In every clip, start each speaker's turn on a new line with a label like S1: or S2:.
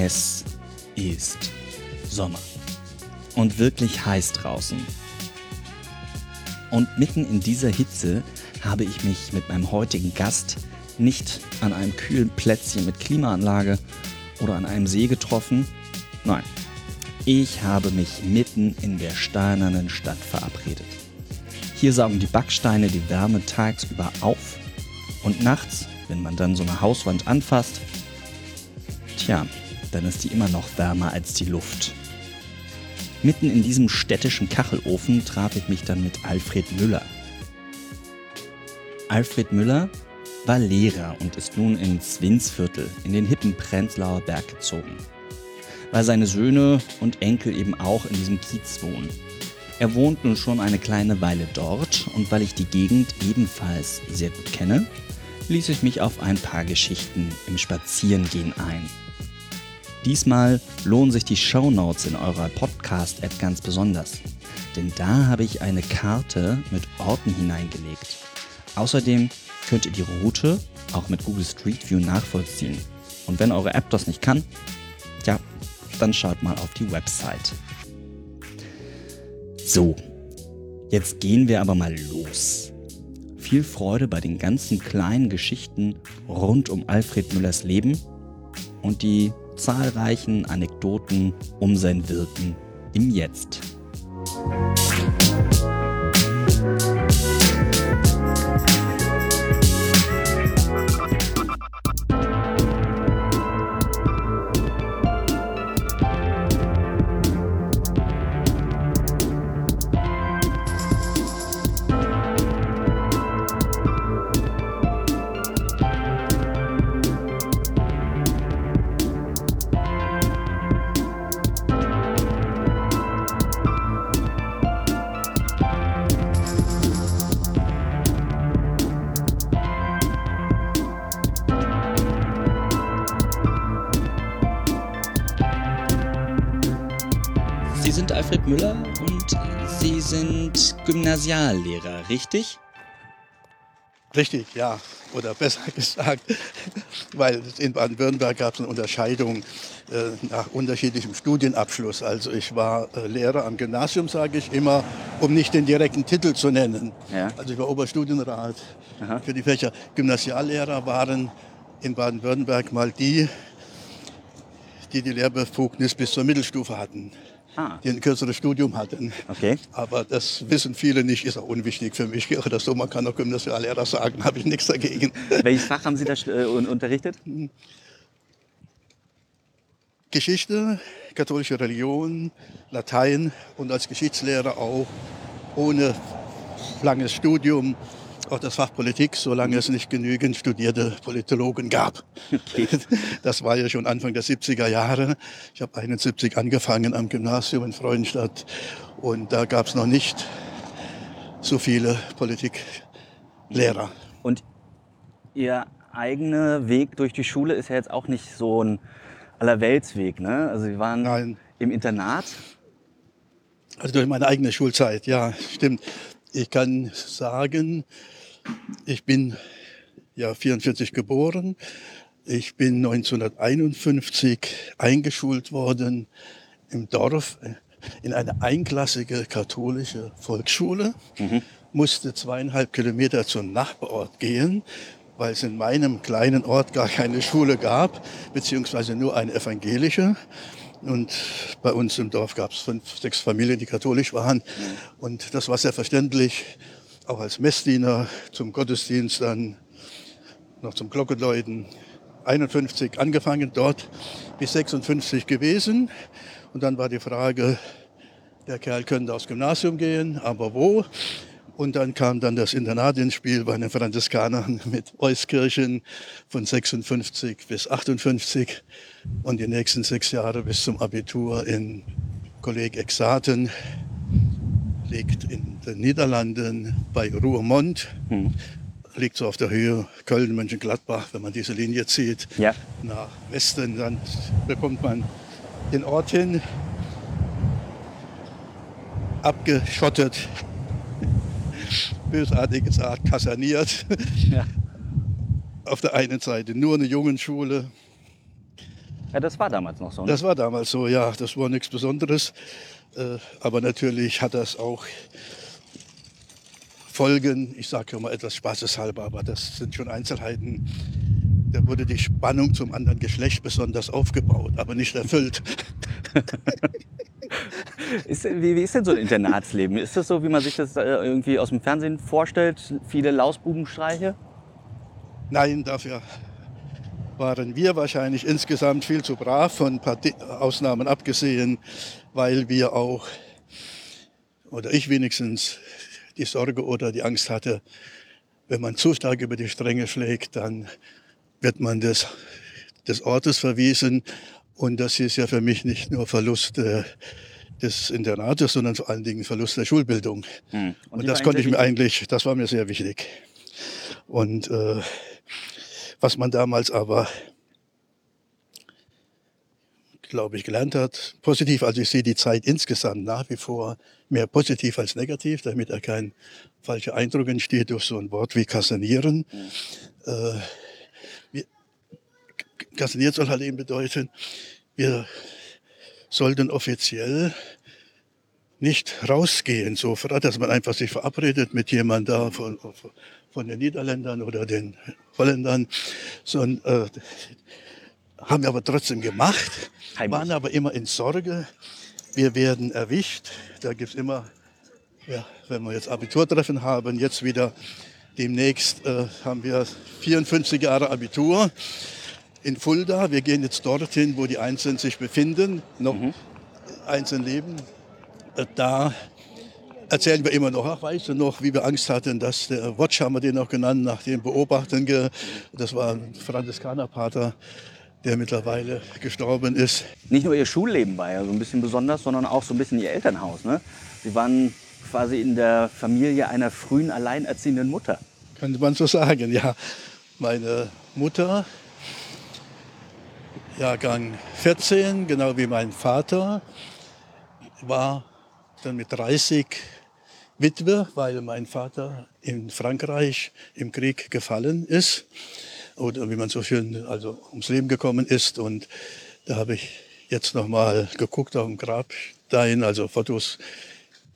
S1: Es ist Sommer und wirklich heiß draußen. Und mitten in dieser Hitze habe ich mich mit meinem heutigen Gast nicht an einem kühlen Plätzchen mit Klimaanlage oder an einem See getroffen. Nein, ich habe mich mitten in der steinernen Stadt verabredet. Hier saugen die Backsteine die Wärme tagsüber auf und nachts, wenn man dann so eine Hauswand anfasst, tja, dann ist die immer noch wärmer als die Luft. Mitten in diesem städtischen Kachelofen traf ich mich dann mit Alfred Müller. Alfred Müller war Lehrer und ist nun ins Winsviertel in den hippen Prenzlauer Berg gezogen. Weil seine Söhne und Enkel eben auch in diesem Kiez wohnen. Er wohnt nun schon eine kleine Weile dort und weil ich die Gegend ebenfalls sehr gut kenne, ließ ich mich auf ein paar Geschichten im Spazierengehen ein. Diesmal lohnen sich die Shownotes in eurer Podcast-App ganz besonders, denn da habe ich eine Karte mit Orten hineingelegt. Außerdem könnt ihr die Route auch mit Google Street View nachvollziehen. Und wenn eure App das nicht kann, ja, dann schaut mal auf die Website. So, jetzt gehen wir aber mal los. Viel Freude bei den ganzen kleinen Geschichten rund um Alfred Müllers Leben und die zahlreichen Anekdoten um sein Wirken im Jetzt. Gymnasiallehrer, richtig?
S2: Richtig, ja. Oder besser gesagt, weil in Baden-Württemberg gab es eine Unterscheidung äh, nach unterschiedlichem Studienabschluss. Also ich war äh, Lehrer am Gymnasium, sage ich immer, um nicht den direkten Titel zu nennen.
S1: Ja.
S2: Also ich war Oberstudienrat
S1: Aha.
S2: für die Fächer. Gymnasiallehrer waren in Baden-Württemberg mal die, die die Lehrbefugnis bis zur Mittelstufe hatten,
S1: Ah,
S2: die ein kürzeres Studium hatten.
S1: okay.
S2: Aber das wissen viele nicht, ist auch unwichtig für mich. Oder so, man kann auch Gymnasiallehrer sagen, habe ich nichts dagegen.
S1: Welches Fach haben Sie da äh, un- unterrichtet?
S2: Geschichte, katholische Religion, Latein und als Geschichtslehrer auch ohne langes Studium auch das Fach Politik, solange es nicht genügend studierte Politologen gab.
S1: Okay.
S2: Das war ja schon Anfang der 70er Jahre. Ich habe 71 angefangen am Gymnasium in Freudenstadt und da gab es noch nicht so viele Politiklehrer.
S1: Und Ihr eigener Weg durch die Schule ist ja jetzt auch nicht so ein Allerweltsweg, ne? Also Sie waren
S2: Nein.
S1: im Internat.
S2: Also durch meine eigene Schulzeit, ja, stimmt. Ich kann sagen, ich bin ja 44 geboren. Ich bin 1951 eingeschult worden im Dorf äh, in eine einklassige katholische Volksschule. Musste zweieinhalb Kilometer zum Nachbarort gehen, weil es in meinem kleinen Ort gar keine Schule gab, beziehungsweise nur eine evangelische. Und bei uns im Dorf gab es fünf, sechs Familien, die katholisch waren. Und das war selbstverständlich, auch als Messdiener zum Gottesdienst, dann noch zum Glockenläuten. 51 angefangen, dort bis 56 gewesen. Und dann war die Frage, der Kerl könnte aufs Gymnasium gehen, aber wo? Und dann kam dann das Internat ins Spiel bei den Franziskanern mit Euskirchen von 56 bis 58 und die nächsten sechs Jahre bis zum Abitur in Kolleg Exaten, liegt in den Niederlanden bei Ruhrmond, liegt so auf der Höhe Köln, Mönchengladbach, wenn man diese Linie zieht
S1: Ja.
S2: nach Westen, dann bekommt man den Ort hin, abgeschottet, bösartiges Art, kaserniert.
S1: Ja.
S2: Auf der einen Seite nur eine Jungenschule,
S1: Ja, das war damals noch so. Ne?
S2: Das war damals so, ja. Das war nichts Besonderes. Äh, aber natürlich hat das auch Folgen. Ich sage ja mal etwas spaßeshalber, aber das sind schon Einzelheiten. Da wurde die Spannung zum anderen Geschlecht besonders aufgebaut, aber nicht erfüllt.
S1: ist, wie, wie, ist denn so ein Internatsleben? Ist das so, wie man sich das äh, irgendwie aus dem Fernsehen vorstellt? Viele Lausbubenstreiche?
S2: Nein, dafür waren wir wahrscheinlich insgesamt viel zu brav, von ein paar Ausnahmen abgesehen, weil wir auch, oder ich wenigstens, die Sorge oder die Angst hatte, wenn man zu stark über die Stränge schlägt, dann wird man des, des Ortes verwiesen. Und das ist ja für mich nicht nur Verlust äh, des Internates, sondern vor allen Dingen Verlust der Schulbildung. Hm. Und, Und das konnte ich mir eigentlich, das war mir sehr wichtig. Und äh, was man damals aber, glaube ich, gelernt hat, positiv, also ich sehe die Zeit insgesamt nach wie vor mehr positiv als negativ, damit er kein falscher Eindruck entsteht durch so ein Wort wie kassanieren. Mhm. Äh, kassaniert soll halt eben bedeuten, wir sollten offiziell nicht rausgehen sofort, dass man einfach sich verabredet mit jemand da von, von den Niederländern oder den Holländern, sondern äh, haben wir aber trotzdem gemacht, Heimlich. waren aber immer in Sorge, wir werden erwischt. Da gibt es immer, ja, wenn wir jetzt Abiturtreffen haben, jetzt wieder demnächst äh, haben wir 54 Jahre Abitur in Fulda. Wir gehen jetzt dorthin, wo die Einzelnen sich befinden, noch mhm. einzeln leben. Äh, da erzählen wir immer noch, ach, weißt du noch, wie wir Angst hatten, dass der Watch haben wir den noch genannt, nach dem Beobachten, das war ein Franziskanerpater, der mittlerweile gestorben ist.
S1: Nicht nur ihr Schulleben war ja so ein bisschen besonders, sondern auch so ein bisschen ihr Elternhaus. Ne? Sie waren quasi in der Familie einer frühen alleinerziehenden Mutter.
S2: Könnte man so sagen, ja. Meine Mutter, Jahrgang 14, genau wie mein Vater, war dann mit 30 Witwe, weil mein Vater in Frankreich im Krieg gefallen ist oder wie man so schön also ums Leben gekommen ist. Und da habe ich jetzt noch mal geguckt auf dem Grabstein, also Fotos,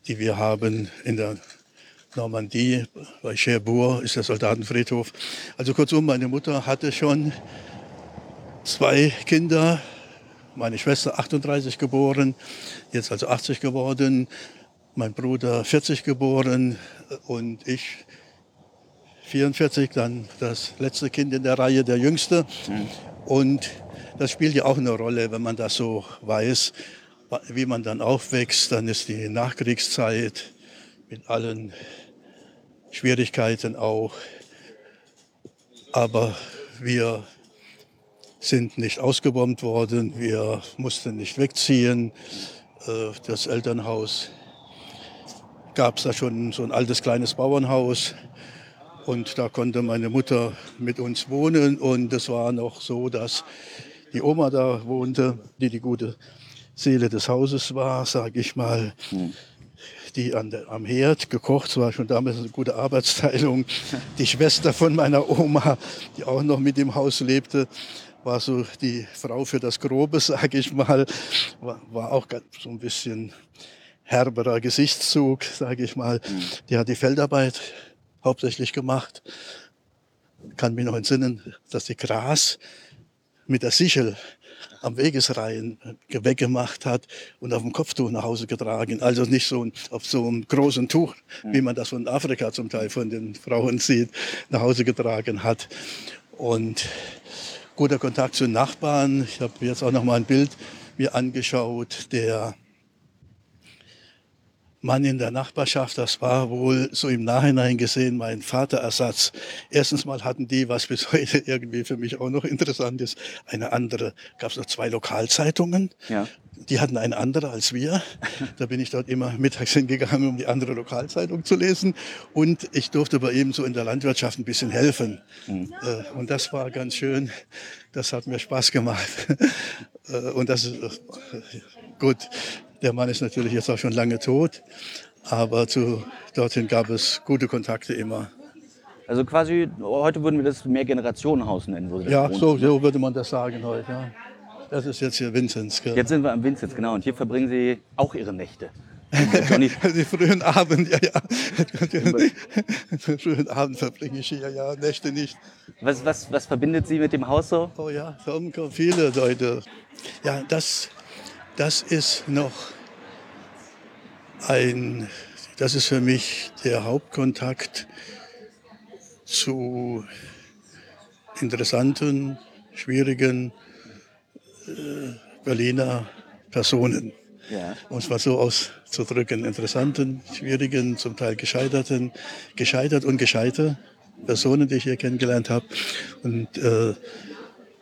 S2: die wir haben in der Normandie, bei Cherbourg ist der Soldatenfriedhof. Also kurzum, meine Mutter hatte schon zwei Kinder, meine Schwester 38 geboren, jetzt also 80 geworden, mein Bruder 40 geboren und ich 44, dann das letzte Kind in der Reihe, der jüngste. Mhm. Und das spielt ja auch eine Rolle, wenn man das so weiß, wie man dann aufwächst. Dann ist die Nachkriegszeit mit allen Schwierigkeiten auch. Aber wir sind nicht ausgebombt worden, wir mussten nicht wegziehen. Äh, das Elternhaus gab es da schon so ein altes kleines Bauernhaus. Und da konnte meine Mutter mit uns wohnen. Und es war noch so, dass die Oma da wohnte, die die gute Seele des Hauses war, sage ich mal. Hm. Die an der, am Herd gekocht, war schon damals eine gute Arbeitsteilung. Die Schwester von meiner Oma, die auch noch mit im Haus lebte, war so die Frau für das Grobe, sage ich mal. War, war auch so ein bisschen herberer Gesichtszug, sage ich mal. Hm. Die hat die Feldarbeit hauptsächlich gemacht. Ich kann mich noch entsinnen, dass die Gras mit der Sichel am Wegesreihen weggemacht hat und auf dem Kopftuch nach Hause getragen. Also nicht so auf so einem großen Tuch, wie man das von Afrika zum Teil von den Frauen sieht, nach Hause getragen hat. Und guter Kontakt zu den Nachbarn. Ich habe jetzt auch noch mal ein Bild mir angeschaut, der Mann in der Nachbarschaft, das war wohl so im Nachhinein gesehen mein Vaterersatz. Erstens mal hatten die, was bis heute irgendwie für mich auch noch interessant ist, eine andere, gab es noch zwei Lokalzeitungen. Ja. Die hatten eine andere als wir. Da bin ich dort immer mittags hingegangen, um die andere Lokalzeitung zu lesen. Und ich durfte bei ihm so in der Landwirtschaft ein bisschen helfen. Mhm. Äh, und das war ganz schön. Das hat mir Spaß gemacht. Äh, und das ist äh, gut. Der Mann ist natürlich jetzt auch schon lange tot, aber zu, dorthin gab es gute Kontakte immer.
S1: Also quasi, heute würden wir das Mehrgenerationenhaus nennen.
S2: ja, so, so, würde man das sagen heute. Ja. Das ist jetzt hier Vinzenz.
S1: Jetzt sind wir am Vinzenz, genau. Und hier verbringen Sie auch Ihre Nächte.
S2: Die frühen Abend, ja, ja. Den frühen Abend verbringe ich hier, ja, Nächte nicht.
S1: Was, was, was verbindet Sie mit dem Haus so?
S2: Oh ja, da kommen viele Leute. Ja, das, das ist noch ein, das ist für mich der Hauptkontakt zu interessanten, schwierigen äh, Berliner Personen.
S1: Ja.
S2: Um es mal so auszudrücken, interessanten, schwierigen, zum Teil gescheiterten, gescheitert und gescheiter Personen, die ich hier kennengelernt habe. Und äh,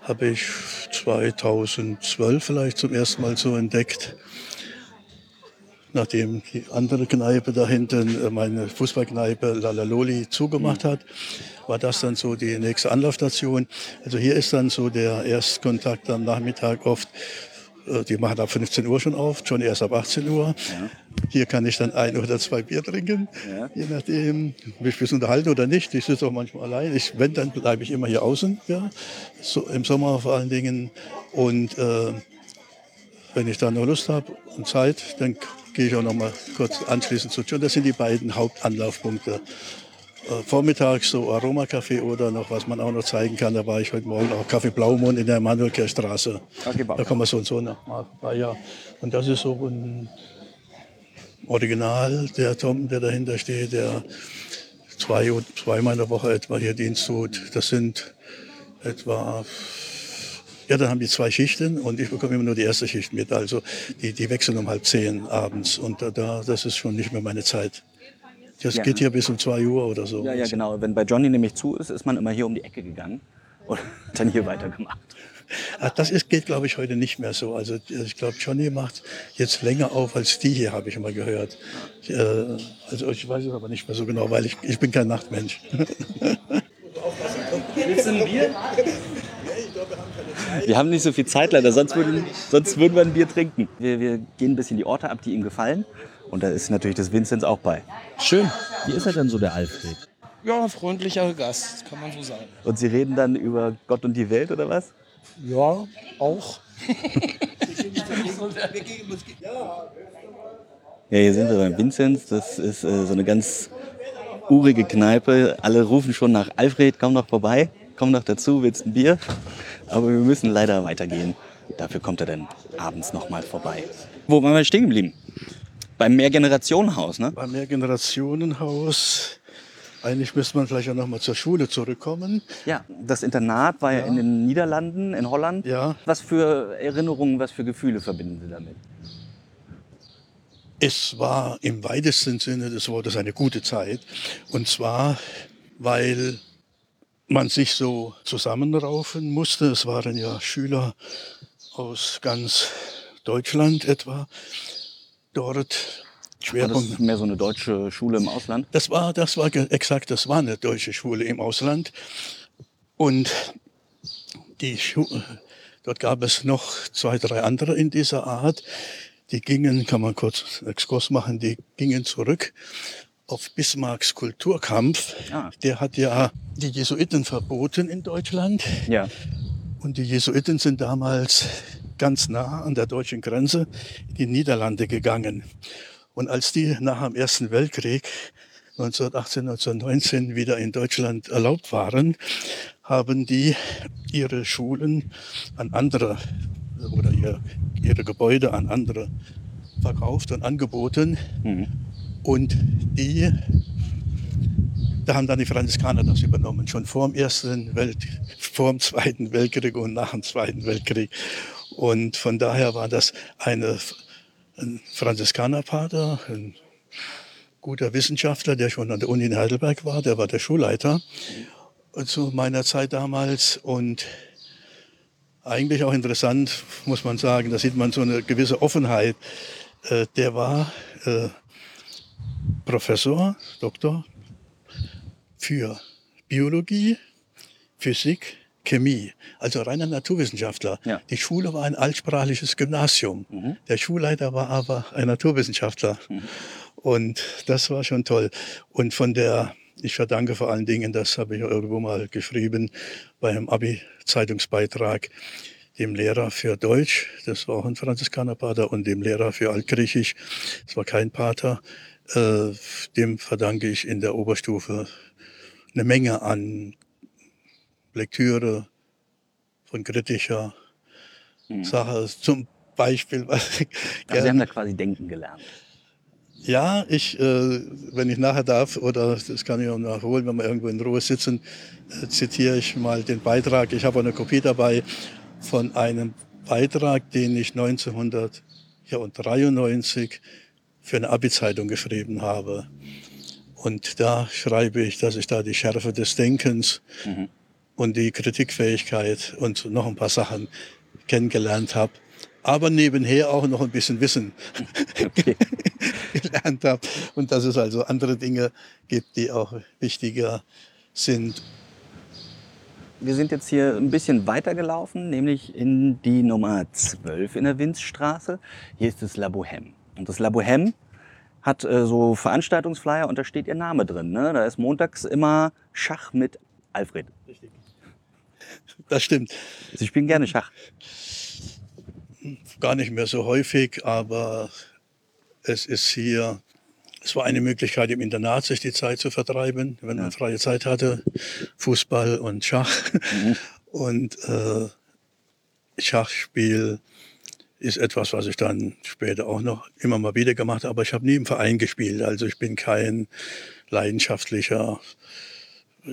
S2: habe ich 2012 vielleicht zum ersten Mal so entdeckt, nachdem die andere Kneipe da hinten, äh, meine Fußballkneipe Lalaloli, zugemacht hat, war das dann so die nächste Anlaufstation. Also hier ist dann so der Erstkontakt am Nachmittag oft. Äh, Die machen ab 15 Uhr schon auf, schon erst ab 18 Uhr. Hier kann ich dann ein oder zwei Bier trinken,
S1: Ja.
S2: je nachdem, mich bisschen unterhalten oder nicht. Ich sitze auch manchmal allein. Ich, wenn, dann bleibe ich immer hier außen, ja. so, im Sommer vor allen Dingen. Und äh, wenn ich dann noch Lust habe und Zeit, dann gehe ich auch noch mal kurz anschließend zu John. Das sind die beiden Hauptanlaufpunkte. Äh, Vormittags so Aromacafé oder noch, was man auch noch zeigen kann. Da war ich heute Morgen auch Kaffee Blaumund in der Manuelkehrstraße.
S1: Kaffee Blaumund.
S2: Da kann man so und so noch mal bei, ja. Und das ist so ein Original, der Tom, der dahinter steht, der zwei, zweimal in der Woche etwa hier Dienst tut. Das sind etwa ja, dann haben die zwei Schichten und ich bekomme immer nur die erste Schicht mit. Also die, die wechseln um halb zehn abends und da, da, das ist schon nicht mehr meine Zeit. Das
S1: Ja.
S2: geht hier bis um zwei Uhr oder so.
S1: Ja, ja, genau. Wenn bei Johnny nämlich zu ist, ist man immer hier um die Ecke gegangen und dann hier weitergemacht.
S2: Ach, das ist, geht, glaube ich, heute nicht mehr so. Also ich glaube, Johnny macht jetzt länger auf als die hier, habe ich immer gehört. Äh, also ich weiß es aber nicht mehr so genau, weil ich, ich bin kein Nachtmensch.
S1: Willst du ein Bier? Wir haben nicht so viel Zeit leider, sonst würden, sonst würden wir ein Bier trinken. Wir, wir gehen ein bisschen die Orte ab, die ihm gefallen. Und da ist natürlich das Vinzenz auch bei.
S3: Schön.
S1: Wie ist er denn so, der Alfred?
S3: Ja, freundlicher Gast, kann man so sagen.
S1: Und Sie reden dann über Gott und die Welt oder was?
S3: Ja, auch.
S1: Ja, hier sind wir beim Vinzenz. Das ist äh, so eine ganz urige Kneipe. Alle rufen schon nach Alfred, komm doch vorbei, komm doch dazu, willst ein Bier? Aber wir müssen leider weitergehen. Dafür kommt er dann abends nochmal vorbei. Wo waren wir stehen geblieben? Beim Mehrgenerationenhaus, ne?
S2: Beim Mehrgenerationenhaus, eigentlich müsste man vielleicht auch noch mal zur Schule zurückkommen.
S1: Ja, das Internat war ja, in den Niederlanden, in Holland.
S2: Ja.
S1: Was für Erinnerungen, was für Gefühle verbinden Sie damit?
S2: Es war im weitesten Sinne des Wortes eine gute Zeit. Und zwar, weil man sich so zusammenraufen musste. Es waren ja Schüler aus ganz Deutschland etwa dort.
S1: War das
S2: Schwerpunkt.
S1: mehr so eine deutsche Schule im Ausland?
S2: Das war, das war exakt, das war eine deutsche Schule im Ausland. Und die Schu dort gab es noch zwei, drei andere in dieser Art. Die gingen, kann man kurz einen Exkurs machen, die gingen zurück auf Bismarcks Kulturkampf.
S1: Ah.
S2: Der hat ja die Jesuiten verboten in Deutschland.
S1: Ja.
S2: Und die Jesuiten sind damals ganz nah an der deutschen Grenze in die Niederlande gegangen. Und als die nach dem Ersten Weltkrieg 1918, 1919 wieder in Deutschland erlaubt waren, haben die ihre Schulen an andere oder ihr, ihre Gebäude an andere verkauft und angeboten. Und die da haben dann die Franziskaner das übernommen, schon vor dem Ersten Welt, vor dem Zweiten Weltkrieg und nach dem Zweiten Weltkrieg. Und von daher war das eine, ein Franziskanerpater, ein guter Wissenschaftler, der schon an der Uni in Heidelberg war, der war der Schulleiter zu meiner Zeit damals und eigentlich auch interessant, muss man sagen, da sieht man so eine gewisse Offenheit. Äh, Der war äh, Professor, Doktor für Biologie, Physik, Chemie, also reiner Naturwissenschaftler.
S1: Ja.
S2: Die Schule war ein altsprachliches Gymnasium. Der Schulleiter war aber ein Naturwissenschaftler. Und das war schon toll. Und von der, ich verdanke vor allen Dingen, das habe ich irgendwo mal geschrieben, bei einem Abi-Zeitungsbeitrag, dem Lehrer für Deutsch, das war auch ein Franziskanerpater, und dem Lehrer für Altgriechisch, das war kein Pater. Äh, dem verdanke ich in der Oberstufe eine Menge an Lektüre von kritischer
S1: Mhm.
S2: Sache. Zum Beispiel, was ich
S1: Also Sie haben da quasi denken gelernt.
S2: ja, ich, äh, wenn ich nachher darf, oder das kann ich auch nachholen, wenn wir irgendwo in Ruhe sitzen, äh, zitiere ich mal den Beitrag. Ich habe eine Kopie dabei von einem Beitrag, den ich 1993 für eine Abi-Zeitung geschrieben habe. Und da schreibe ich, dass ich da die Schärfe des Denkens und die Kritikfähigkeit und noch ein paar Sachen kennengelernt habe. Aber nebenher auch noch ein bisschen Wissen
S1: Okay.
S2: gelernt habe und dass es also andere Dinge gibt, die auch wichtiger sind.
S1: Wir sind jetzt hier ein bisschen weiter gelaufen, nämlich in die Nummer 12 in der Winzstraße. Hier ist das La Bohème. Und das La Bohème hat äh, so Veranstaltungsflyer und da steht ihr Name drin. Ne? Da ist montags immer Schach mit Alfred.
S2: Das stimmt.
S1: Sie spielen gerne Schach.
S2: Gar nicht mehr so häufig, aber es ist hier, es war eine Möglichkeit im Internat, sich die Zeit zu vertreiben, wenn man freie Zeit hatte. Fußball und Schach. Und äh, Schachspiel ist etwas, was ich dann später auch noch immer mal wieder gemacht habe. Aber ich habe nie im Verein gespielt. Also ich bin kein leidenschaftlicher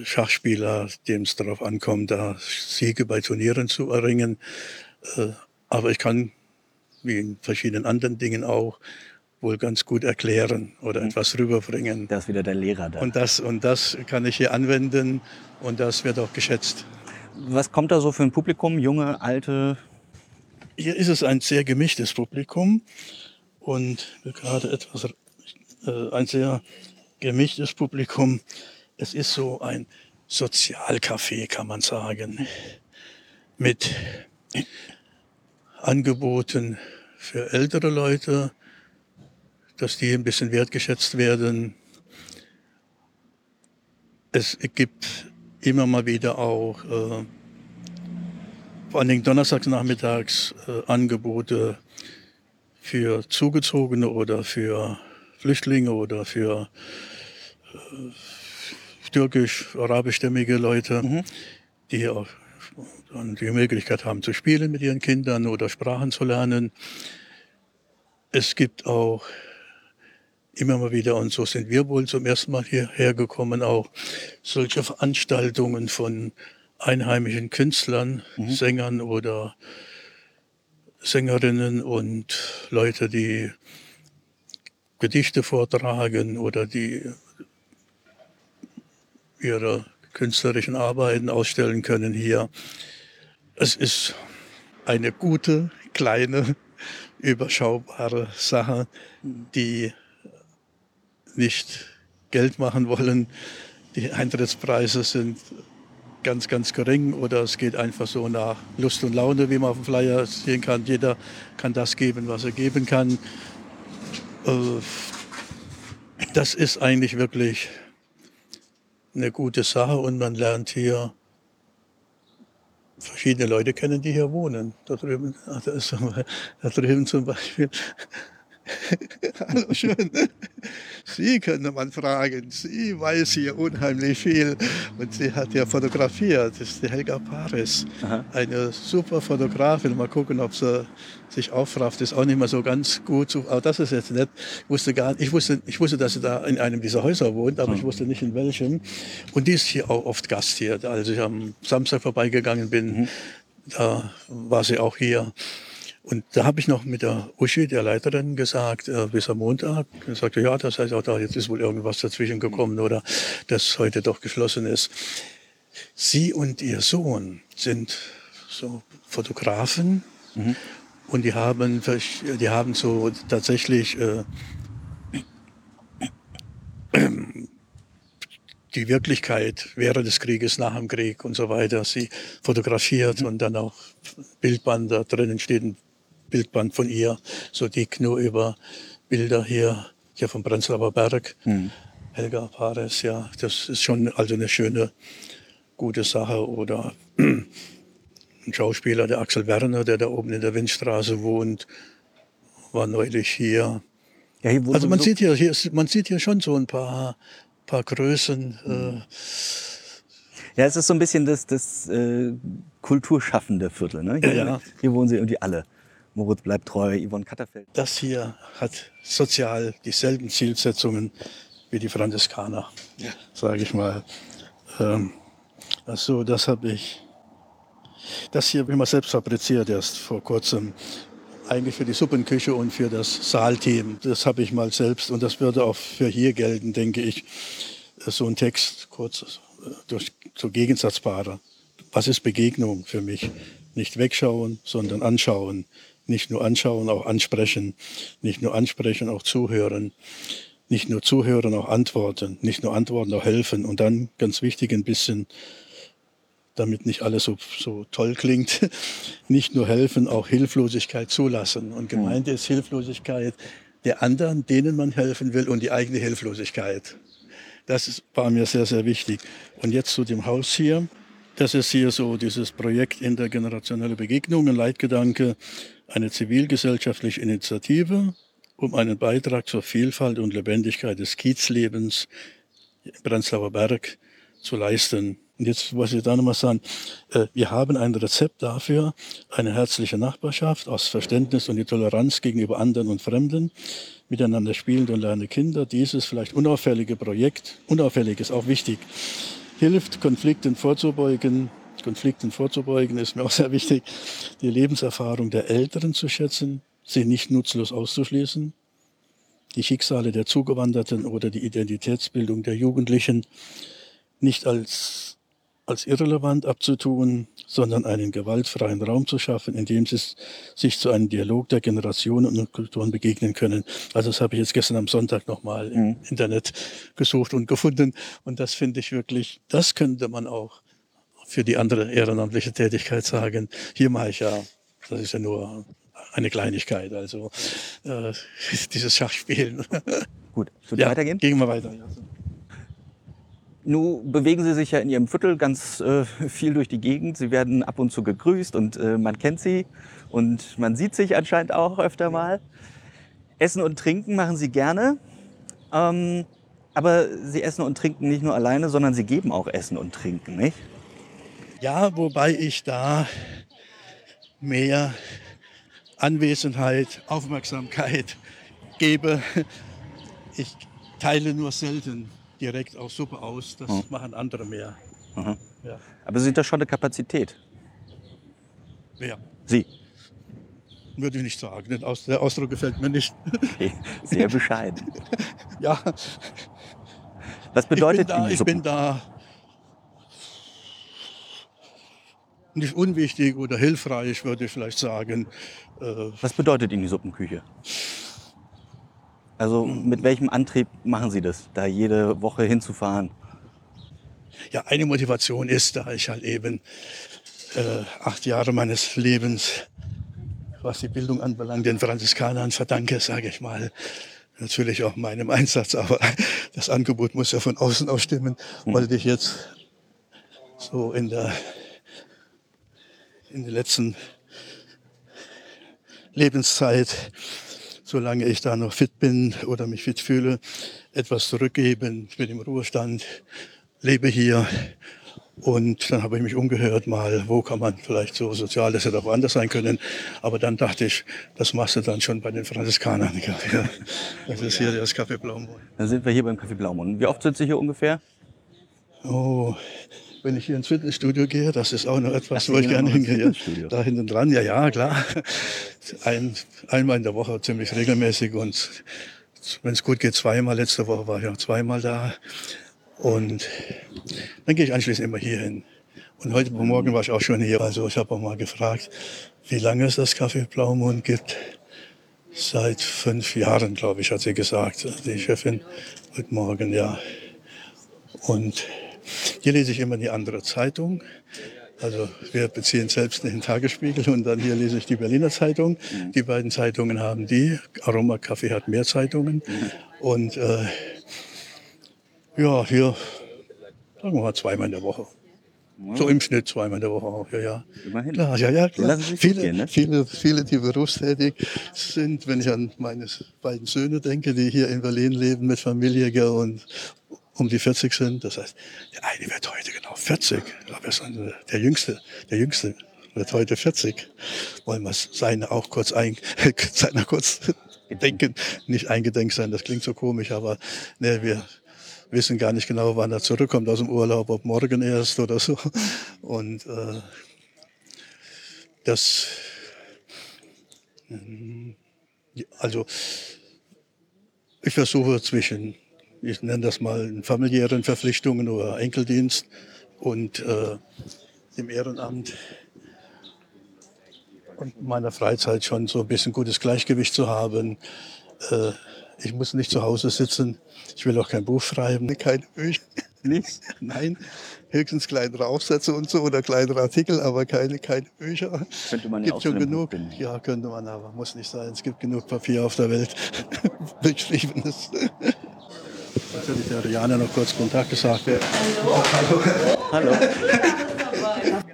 S2: Schachspieler, dem es darauf ankommt, da Siege bei Turnieren zu erringen. Äh, aber ich kann, wie in verschiedenen anderen Dingen auch, wohl ganz gut erklären oder etwas rüberbringen.
S1: Da ist wieder der Lehrer da.
S2: Und das, und das kann ich hier anwenden und das wird auch geschätzt.
S1: Was kommt da so für ein Publikum? Junge, alte?
S2: Hier ist es ein sehr gemischtes Publikum und gerade etwas, äh, ein sehr gemischtes Publikum. Es ist so ein Sozialcafé, kann man sagen, mit Angeboten für ältere Leute, dass die ein bisschen wertgeschätzt werden. Es gibt immer mal wieder auch äh, vor allen Dingen donnerstags nachmittags äh, Angebote für Zugezogene oder für Flüchtlinge oder für äh, türkisch, arabischstämmige Leute, die auch die Möglichkeit haben zu spielen mit ihren Kindern oder Sprachen zu lernen. Es gibt auch immer mal wieder, und so sind wir wohl zum ersten Mal hierher gekommen, auch solche Veranstaltungen von einheimischen Künstlern, Sängern oder Sängerinnen und Leute, die Gedichte vortragen oder die ihre künstlerischen Arbeiten ausstellen können hier. Es ist eine gute, kleine, überschaubare Sache, die nicht Geld machen wollen. Die Eintrittspreise sind ganz, ganz gering oder es geht einfach so nach Lust und Laune, wie man auf dem Flyer sehen kann. Jeder kann das geben, was er geben kann. Äh, Das ist eigentlich wirklich eine gute Sache und man lernt hier verschiedene Leute kennen, die hier wohnen. Da drüben, da, da drüben zum Beispiel. Hallo, schön. Sie könnte man fragen. Sie weiß hier unheimlich viel. Und sie hat ja fotografiert. Das ist die Helga Paris. Eine super Fotografin. Mal gucken, ob sie sich aufrafft. Ist auch nicht mehr so ganz gut. Aber das ist jetzt nett. Ich wusste, gar, ich wusste, ich wusste, dass sie da in einem dieser Häuser wohnt, aber ich wusste nicht in welchem. Und die ist hier auch oft Gast hier. Als ich am Samstag vorbeigegangen bin, da war sie auch hier. Und da habe ich noch mit der Uschi, der Leiterin, gesagt, äh, bis am Montag. Er sagte, ja, das heißt auch da, jetzt ist wohl irgendwas dazwischen gekommen oder dass heute doch geschlossen ist. Sie und ihr Sohn sind so Fotografen und die haben, die haben so tatsächlich äh, die Wirklichkeit während des Krieges, nach dem Krieg und so weiter. Sie fotografiert und dann auch Bildband, da drinnen steht ein Bildband von ihr, so dick nur über Bilder hier, hier vom Prenzlauer Berg. Helga Pares, ja, das ist schon also eine schöne, gute Sache. Oder ein Schauspieler, der Axel Werner, der da oben in der Windstraße wohnt, war neulich hier.
S1: Ja, hier
S2: also man sieht hier, hier ist, man sieht hier schon so ein paar, paar Größen.
S1: Mhm. Äh, ja, es ist so ein bisschen das, das äh, kulturschaffende Viertel. Ne? Hier,
S2: ja, ja.
S1: hier wohnen sie irgendwie alle. Moritz bleibt treu, Yvonne Katterfeld.
S2: Das hier hat sozial dieselben Zielsetzungen wie die Franziskaner, ja. sage ich mal. Ähm, also das habe ich, das hier habe ich mal selbst fabriziert erst vor kurzem. Eigentlich für die Suppenküche und für das Saalteam. Das habe ich mal selbst und das würde auch für hier gelten, denke ich. So ein Text kurz äh, durch so Gegensatzpaare. Was ist Begegnung für mich? Nicht wegschauen, sondern anschauen. Nicht nur anschauen, auch ansprechen. Nicht nur ansprechen, auch zuhören. Nicht nur zuhören, auch antworten. Nicht nur antworten, auch helfen. Und dann, ganz wichtig, ein bisschen, damit nicht alles so, so toll klingt, nicht nur helfen, auch Hilflosigkeit zulassen. Und gemeint ist Hilflosigkeit der anderen, denen man helfen will und die eigene Hilflosigkeit. Das war mir sehr, sehr wichtig. Und jetzt zu dem Haus hier. Das ist hier so dieses Projekt intergenerationelle Begegnung, ein Leitgedanke, eine zivilgesellschaftliche Initiative, um einen Beitrag zur Vielfalt und Lebendigkeit des Kiezlebens im Prenzlauer Berg zu leisten. Und jetzt muss ich da nochmal sagen, äh, wir haben ein Rezept dafür, eine herzliche Nachbarschaft aus Verständnis und die Toleranz gegenüber anderen und Fremden, miteinander spielende und lernende Kinder. Dieses vielleicht unauffällige Projekt, unauffällig ist auch wichtig, hilft, Konflikten vorzubeugen. Konflikten vorzubeugen ist mir auch sehr wichtig, die Lebenserfahrung der Älteren zu schätzen, sie nicht nutzlos auszuschließen, die Schicksale der Zugewanderten oder die Identitätsbildung der Jugendlichen nicht als als irrelevant abzutun, sondern einen gewaltfreien Raum zu schaffen, in dem sie sich zu einem Dialog der Generationen und Kulturen begegnen können. Also das habe ich jetzt gestern am Sonntag nochmal im mhm. Internet gesucht und gefunden. Und das finde ich wirklich, das könnte man auch für die andere ehrenamtliche Tätigkeit sagen. Hier mache ich ja, das ist ja nur eine Kleinigkeit, also äh, dieses Schachspielen.
S1: Gut,
S2: wird ja, weitergehen? Gehen wir weiter.
S1: Nun bewegen Sie sich ja in Ihrem Viertel ganz äh, viel durch die Gegend. Sie werden ab und zu gegrüßt und äh, man kennt Sie und man sieht sich anscheinend auch öfter mal. Essen und Trinken machen Sie gerne. Ähm, aber Sie essen und trinken nicht nur alleine, sondern Sie geben auch Essen und Trinken, nicht?
S2: Ja, wobei ich da mehr Anwesenheit, Aufmerksamkeit gebe. Ich teile nur selten direkt auch Suppe aus. Das mhm. machen andere mehr.
S1: Mhm. Ja. Aber sind das schon eine Kapazität?
S2: Wer?
S1: Sie.
S2: Würde ich nicht sagen. Der Ausdruck gefällt mir nicht.
S1: Okay. Sehr bescheiden.
S2: ja.
S1: Was bedeutet
S2: ich bin da, ich bin da nicht unwichtig oder hilfreich, würde ich vielleicht sagen.
S1: Äh, Was bedeutet Ihnen die Suppenküche? Also mit welchem Antrieb machen Sie das, da jede Woche hinzufahren?
S2: Ja, eine Motivation ist, da ich halt eben äh, acht Jahre meines Lebens, was die Bildung anbelangt, den Franziskanern verdanke, sage ich mal. Natürlich auch meinem Einsatz, aber das Angebot muss ja von außen auch stimmen, mhm. wollte ich jetzt so in der in der letzten Lebenszeit solange ich da noch fit bin oder mich fit fühle, etwas zurückgeben. Bin im Ruhestand, lebe hier. Und dann habe ich mich umgehört mal, wo kann man vielleicht so sozial, das hätte auch woanders sein können. Aber dann dachte ich, das machst du dann schon bei den Franziskanern. Ja, das ist hier das Café Blaumund.
S1: Dann sind wir hier beim Café Blaumund. Wie oft sind Sie hier ungefähr?
S2: Oh, wenn ich hier ins Fitnessstudio gehe, das ist auch noch etwas, wo ich gerne hingehe. Da hinten dran, ja, ja, klar. Ein, einmal in der Woche ziemlich regelmäßig und wenn es gut geht, zweimal. Letzte Woche war ich noch zweimal da. Und dann gehe ich anschließend immer hier hin. Und heute Morgen war ich auch schon hier. Also ich habe auch mal gefragt, wie lange es das Café Blaumund gibt. Seit fünf Jahren, glaube ich, hat sie gesagt, die Chefin heute Morgen, ja. Und hier lese ich immer die andere Zeitung. Also wir beziehen selbst den Tagesspiegel und dann hier lese ich die Berliner Zeitung. Mhm. Die beiden Zeitungen haben die. Aroma Kaffee hat mehr Zeitungen. Mhm. Und äh, ja, hier sagen wir mal zweimal in der Woche. So im Schnitt zweimal in der Woche auch, ja, ja.
S1: Immerhin.
S2: Klar, ja, ja, klar. Viele,
S1: gehen, ne?
S2: viele, viele, die berufstätig sind, wenn ich an meine beiden Söhne denke, die hier in Berlin leben mit Familie und um die 40 sind. Das heißt, der eine wird heute genau 40, aber ist ein- der Jüngste, der Jüngste wird heute 40. Wollen wir seine auch kurz ein, seiner kurz denken, nicht eingedenk sein, das klingt so komisch, aber ne, wir wissen gar nicht genau, wann er zurückkommt aus dem Urlaub, ob morgen erst oder so. Und äh, das, also ich versuche zwischen, ich nenne das mal familiären Verpflichtungen oder Enkeldienst und äh, dem Ehrenamt und meiner Freizeit schon so ein bisschen gutes Gleichgewicht zu haben. Äh, ich muss nicht zu Hause sitzen. Ich will auch kein Buch schreiben, keine Bücher.
S1: Nicht?
S2: Nein, höchstens kleinere Aufsätze und so oder kleinere Artikel, aber keine, keine Bücher.
S1: Könnte man ja auch
S2: gibt schon
S1: Buch
S2: genug.
S1: binden.
S2: Ja, könnte man, aber muss nicht sein. Es gibt genug Papier auf der Welt. Beschriebenes. Natürlich der Rihanna noch kurz Kontakt gesagt.
S1: Hallo.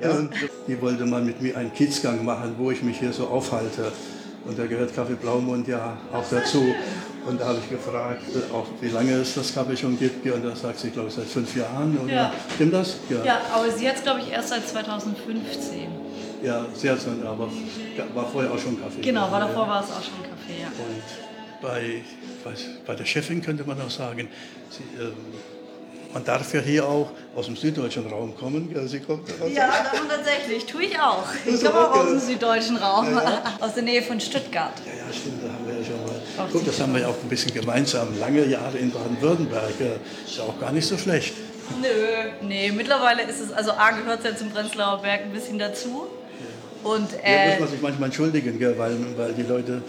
S2: Ja, und die wollte mal mit mir einen Kiezgang machen, wo ich mich hier so aufhalte. Und da gehört Kaffee Blaumund ja auch dazu. Und da habe ich gefragt, auch wie lange es das Kaffee schon gibt. Ja, Und da sagt sie, glaube ich, seit fünf Jahren. Oder?
S4: Ja.
S2: Stimmt das?
S4: Ja, aber sie hat es, glaube ich, erst seit 2015.
S2: Ja, sehr schön, aber war vorher auch schon Kaffee.
S4: Genau, war
S2: Ja.
S4: davor war es auch schon Kaffee, ja.
S2: Und bei, weiß, bei der Chefin könnte man auch sagen, sie, ähm, man darf ja hier auch aus dem süddeutschen Raum kommen. Sie kommt aus
S4: Ja, davon tatsächlich. Tue ich auch. Ich
S2: ist
S4: komme auch aus dem
S2: geil.
S4: süddeutschen Raum, aus der Nähe von Stuttgart.
S2: Ja, ja, stimmt, da haben wir ja schon mal.
S4: Auch
S2: Gut, das haben wir ja auch ein bisschen gemeinsam. Lange Jahre in Baden-Württemberg. ja, Ist ja auch gar nicht so schlecht.
S4: Nö, nee, mittlerweile ist es, also A gehört es ja zum Prenzlauer Berg ein bisschen dazu. Und äh,
S2: muss man sich manchmal entschuldigen, gell, weil, weil die Leute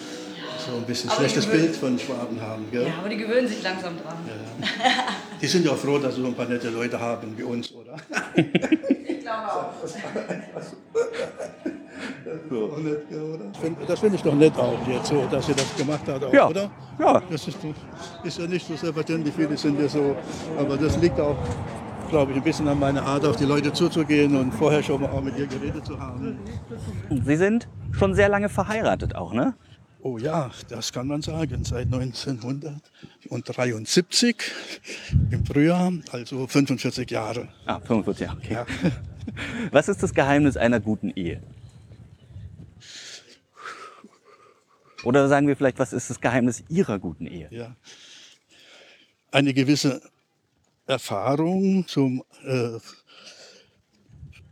S2: so ein bisschen
S4: Aber
S2: schlechtes Bild von Schwaben haben. Gell?
S4: ja, aber die gewöhnen sich langsam dran.
S2: Die sind ja auch froh, dass wir so ein paar nette Leute haben wie uns, oder?
S4: Ich glaube auch.
S2: Das finde ich doch nett auch jetzt so, dass ihr das gemacht habt, auch,
S1: Ja.
S2: oder?
S1: Ja.
S2: Das ist, doch- ist ja nicht so selbstverständlich, viele sind ja so, aber das liegt auch, glaube ich, ein bisschen an meiner Art, auf die Leute zuzugehen und vorher schon mal auch mit ihr geredet zu haben.
S1: Sie sind schon sehr lange verheiratet auch, ne?
S2: Oh ja, das kann man sagen, seit 1973 im Frühjahr, also 45 Jahre.
S1: Ah, 45 Jahre, okay.
S2: Ja.
S1: Was ist das Geheimnis einer guten Ehe? Oder sagen wir vielleicht, was ist das Geheimnis Ihrer guten Ehe?
S2: Ja. Eine gewisse Erfahrung zum, äh,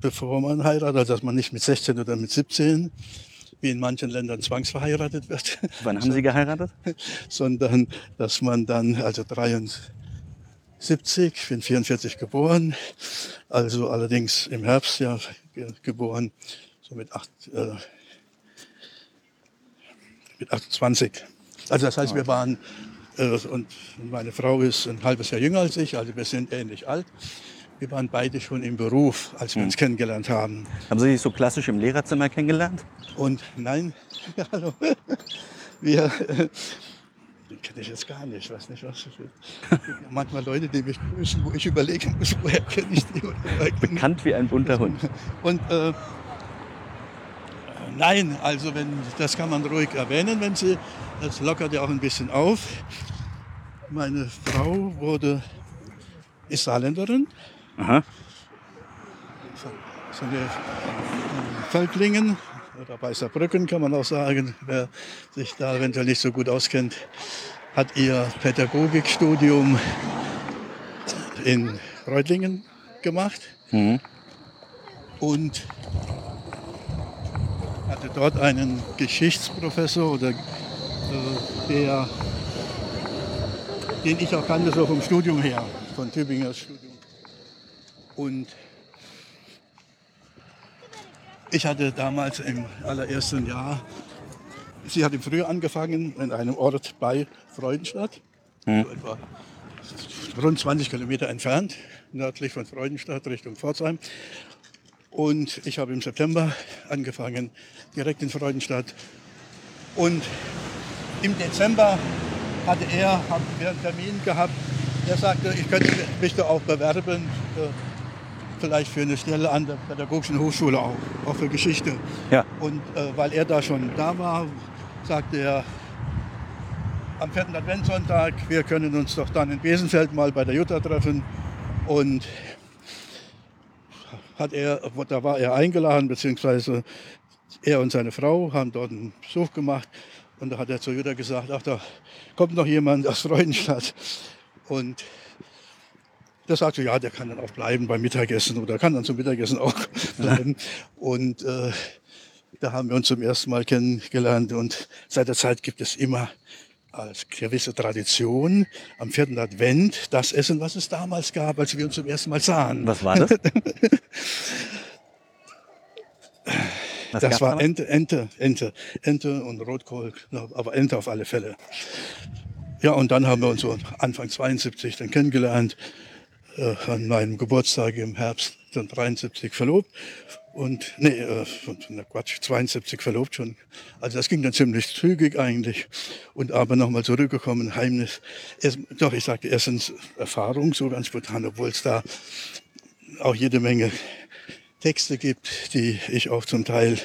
S2: bevor man heiratet, also dass man nicht mit 16 oder mit 17 wie in manchen Ländern zwangsverheiratet wird,
S1: Wann haben Sie geheiratet?
S2: sondern dass man dann, also 73, ich bin 44 geboren, also allerdings im Herbst ja ge geboren, so mit, acht, äh, mit 28. Also das heißt, wir waren, äh, und meine Frau ist ein halbes Jahr jünger als ich, also wir sind ähnlich alt. Wir waren beide schon im Beruf, als wir uns kennengelernt haben.
S1: Haben Sie sich so klassisch im Lehrerzimmer kennengelernt?
S2: Und nein, hallo. Wir, äh, kenne ich jetzt gar nicht, weiß nicht, was das ist. Manchmal Leute, die mich grüßen, wo ich überlegen muss, woher kenne ich die
S1: Bekannt wie ein bunter Hund.
S2: Und äh, nein, also wenn, das kann man ruhig erwähnen, wenn Sie, das lockert ja auch ein bisschen auf. Meine Frau wurde, ist Saarländerin,
S1: Aha.
S2: von der Völklingen oder bei Saarbrücken kann man auch sagen, wer sich da eventuell nicht so gut auskennt, hat ihr Pädagogikstudium in Reutlingen gemacht
S1: Mhm.
S2: und hatte dort einen Geschichtsprofessor, oder, äh, der, den ich auch kannte, so vom Studium her, von Tübingers Studium. Und ich hatte damals im allerersten Jahr, sie hat im Frühjahr angefangen in einem Ort bei Freudenstadt, so etwa rund 20 Kilometer entfernt, nördlich von Freudenstadt Richtung Pforzheim. Und ich habe im September angefangen, direkt in Freudenstadt. Und im Dezember hatte er, haben wir einen Termin gehabt. Er sagte, ich könnte mich da auch bewerben äh, vielleicht für eine Stelle an der Pädagogischen Hochschule auch, auch für Geschichte.
S1: Ja.
S2: Und äh, weil er da schon da war, sagte er, am vierten Adventssonntag, wir können uns doch dann in Besenfeld mal bei der Jutta treffen. Und hat er, da war er eingeladen, beziehungsweise er und seine Frau haben dort einen Besuch gemacht. Und da hat er zu Jutta gesagt, ach, da kommt noch jemand aus Freudenstadt. Und der sagte, ja, der kann dann auch bleiben beim Mittagessen oder kann dann zum Mittagessen auch bleiben. Und äh, da haben wir uns zum ersten Mal kennengelernt und seit der Zeit gibt es immer als gewisse Tradition am vierten Advent das Essen, was es damals gab, als wir uns zum ersten Mal sahen.
S1: Was war das? Was
S2: das war
S1: damals?
S2: Ente, Ente, Ente, Ente und Rotkohl, aber Ente auf alle Fälle. Ja, und dann haben wir uns so Anfang 72 dann kennengelernt, äh, an meinem Geburtstag im Herbst dann 73 verlobt und nee, äh, na Quatsch, 72 verlobt schon. Also das ging dann ziemlich zügig eigentlich. Und aber nochmal zurückgekommen, Heimnis. Erst, doch, ich sagte erstens Erfahrung, so ganz spontan, obwohl es da auch jede Menge Texte gibt, die ich auch zum Teil,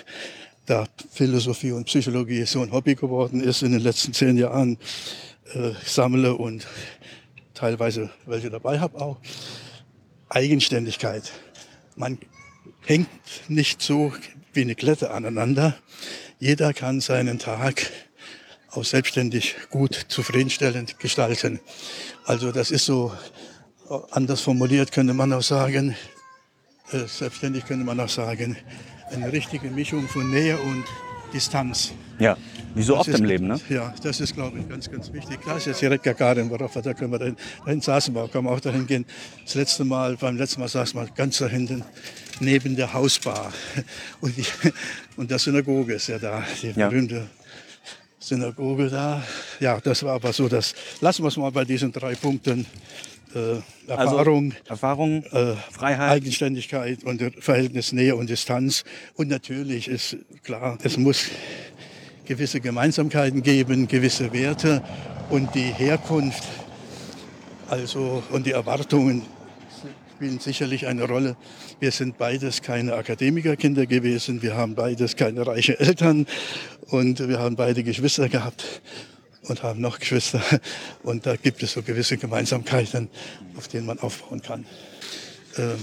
S2: da Philosophie und Psychologie so ein Hobby geworden ist in den letzten zehn Jahren, äh, sammle und teilweise welche dabei habe auch. Eigenständigkeit. Man hängt nicht so wie eine Klette aneinander. Jeder kann seinen Tag auch selbstständig gut zufriedenstellend gestalten. Also das ist so anders formuliert, könnte man auch sagen, äh, selbstständig könnte man auch sagen, eine richtige Mischung von Nähe und Distanz.
S1: Ja, wie so
S2: Das
S1: oft
S2: ist,
S1: im Leben, ne?
S2: Ja, das ist, glaube ich, ganz, ganz wichtig. Klar ist jetzt direkt Gagarin, worauf da können wir dahin, dahin saßen wir, können auch dahin gehen. Das letzte Mal, beim letzten Mal saßen wir ganz da hinten neben der Hausbar. Und, die, und der Synagoge ist ja da, die
S1: Ja.
S2: berühmte Synagoge da. Ja, das war aber so, das lassen wir es mal bei diesen drei Punkten. Äh, Erfahrung,
S1: Also, Erfahrung,
S2: äh,
S1: Freiheit.
S2: Eigenständigkeit und Verhältnis Nähe und Distanz. Und natürlich ist klar, es muss gewisse Gemeinsamkeiten geben, gewisse Werte und die Herkunft, also und die Erwartungen spielen sicherlich eine Rolle. Wir sind beides keine Akademikerkinder gewesen, wir haben beides keine reichen Eltern und wir haben beide Geschwister gehabt und haben noch Geschwister. Und da gibt es so gewisse Gemeinsamkeiten, auf denen man aufbauen kann. Äh,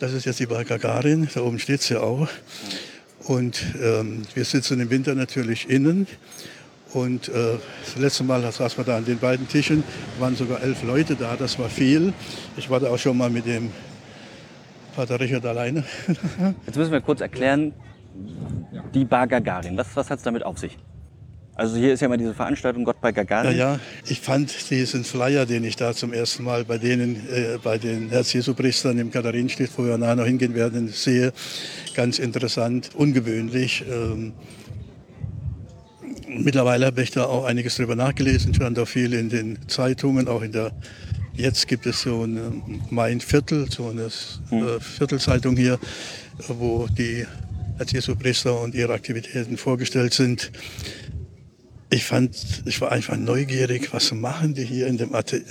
S2: Das ist jetzt die Bar Gagarin, da oben steht sie auch. Und ähm, wir sitzen im Winter natürlich innen. Und äh, das letzte Mal saßen wir da an den beiden Tischen, waren sogar elf Leute da, das war viel. Ich war da auch schon mal mit dem Vater Richard alleine.
S1: Jetzt müssen wir kurz erklären, die Bar Gagarin. Was, was hat es damit auf sich? Also hier ist ja immer diese Veranstaltung Gott bei
S2: Ja,
S1: Gagarin.
S2: ja, ich fand diesen Flyer, den ich da zum ersten Mal bei denen, äh, bei den Herz-Jesu-Priestern im Katharinenstift, wo wir nachher noch hingehen werden, sehe, ganz interessant, ungewöhnlich. Ähm, mittlerweile habe ich da auch einiges drüber nachgelesen, stand auch viel in den Zeitungen, auch in der, jetzt gibt es so eine Mein Viertel, so eine äh, Viertelzeitung hier, wo die Herz-Jesu-Priester und ihre Aktivitäten vorgestellt sind. Ich fand, ich war einfach neugierig, was machen die hier in dem Athe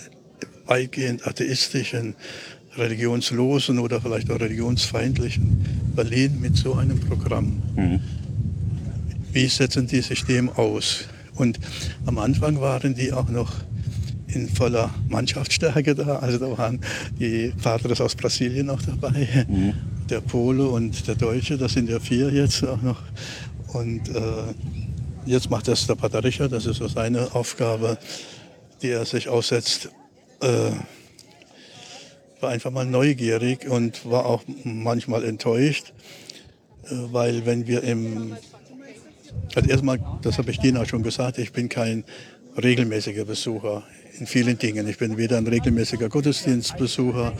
S2: weitgehend atheistischen, religionslosen oder vielleicht auch religionsfeindlichen Berlin mit so einem Programm. Wie setzen die sich dem aus? Und am Anfang waren die auch noch in voller Mannschaftsstärke da. Also da waren die Padres aus Brasilien auch dabei, der Pole und der Deutsche, das sind ja vier jetzt auch noch. Und äh, Jetzt macht das der Pater Richard, das ist so seine Aufgabe, die er sich aussetzt. Äh, war einfach mal neugierig und war auch manchmal enttäuscht, äh, weil wenn wir im... Also erstmal, das habe ich Dina schon gesagt, ich bin kein regelmäßiger Besucher in vielen Dingen. Ich bin weder ein regelmäßiger Gottesdienstbesucher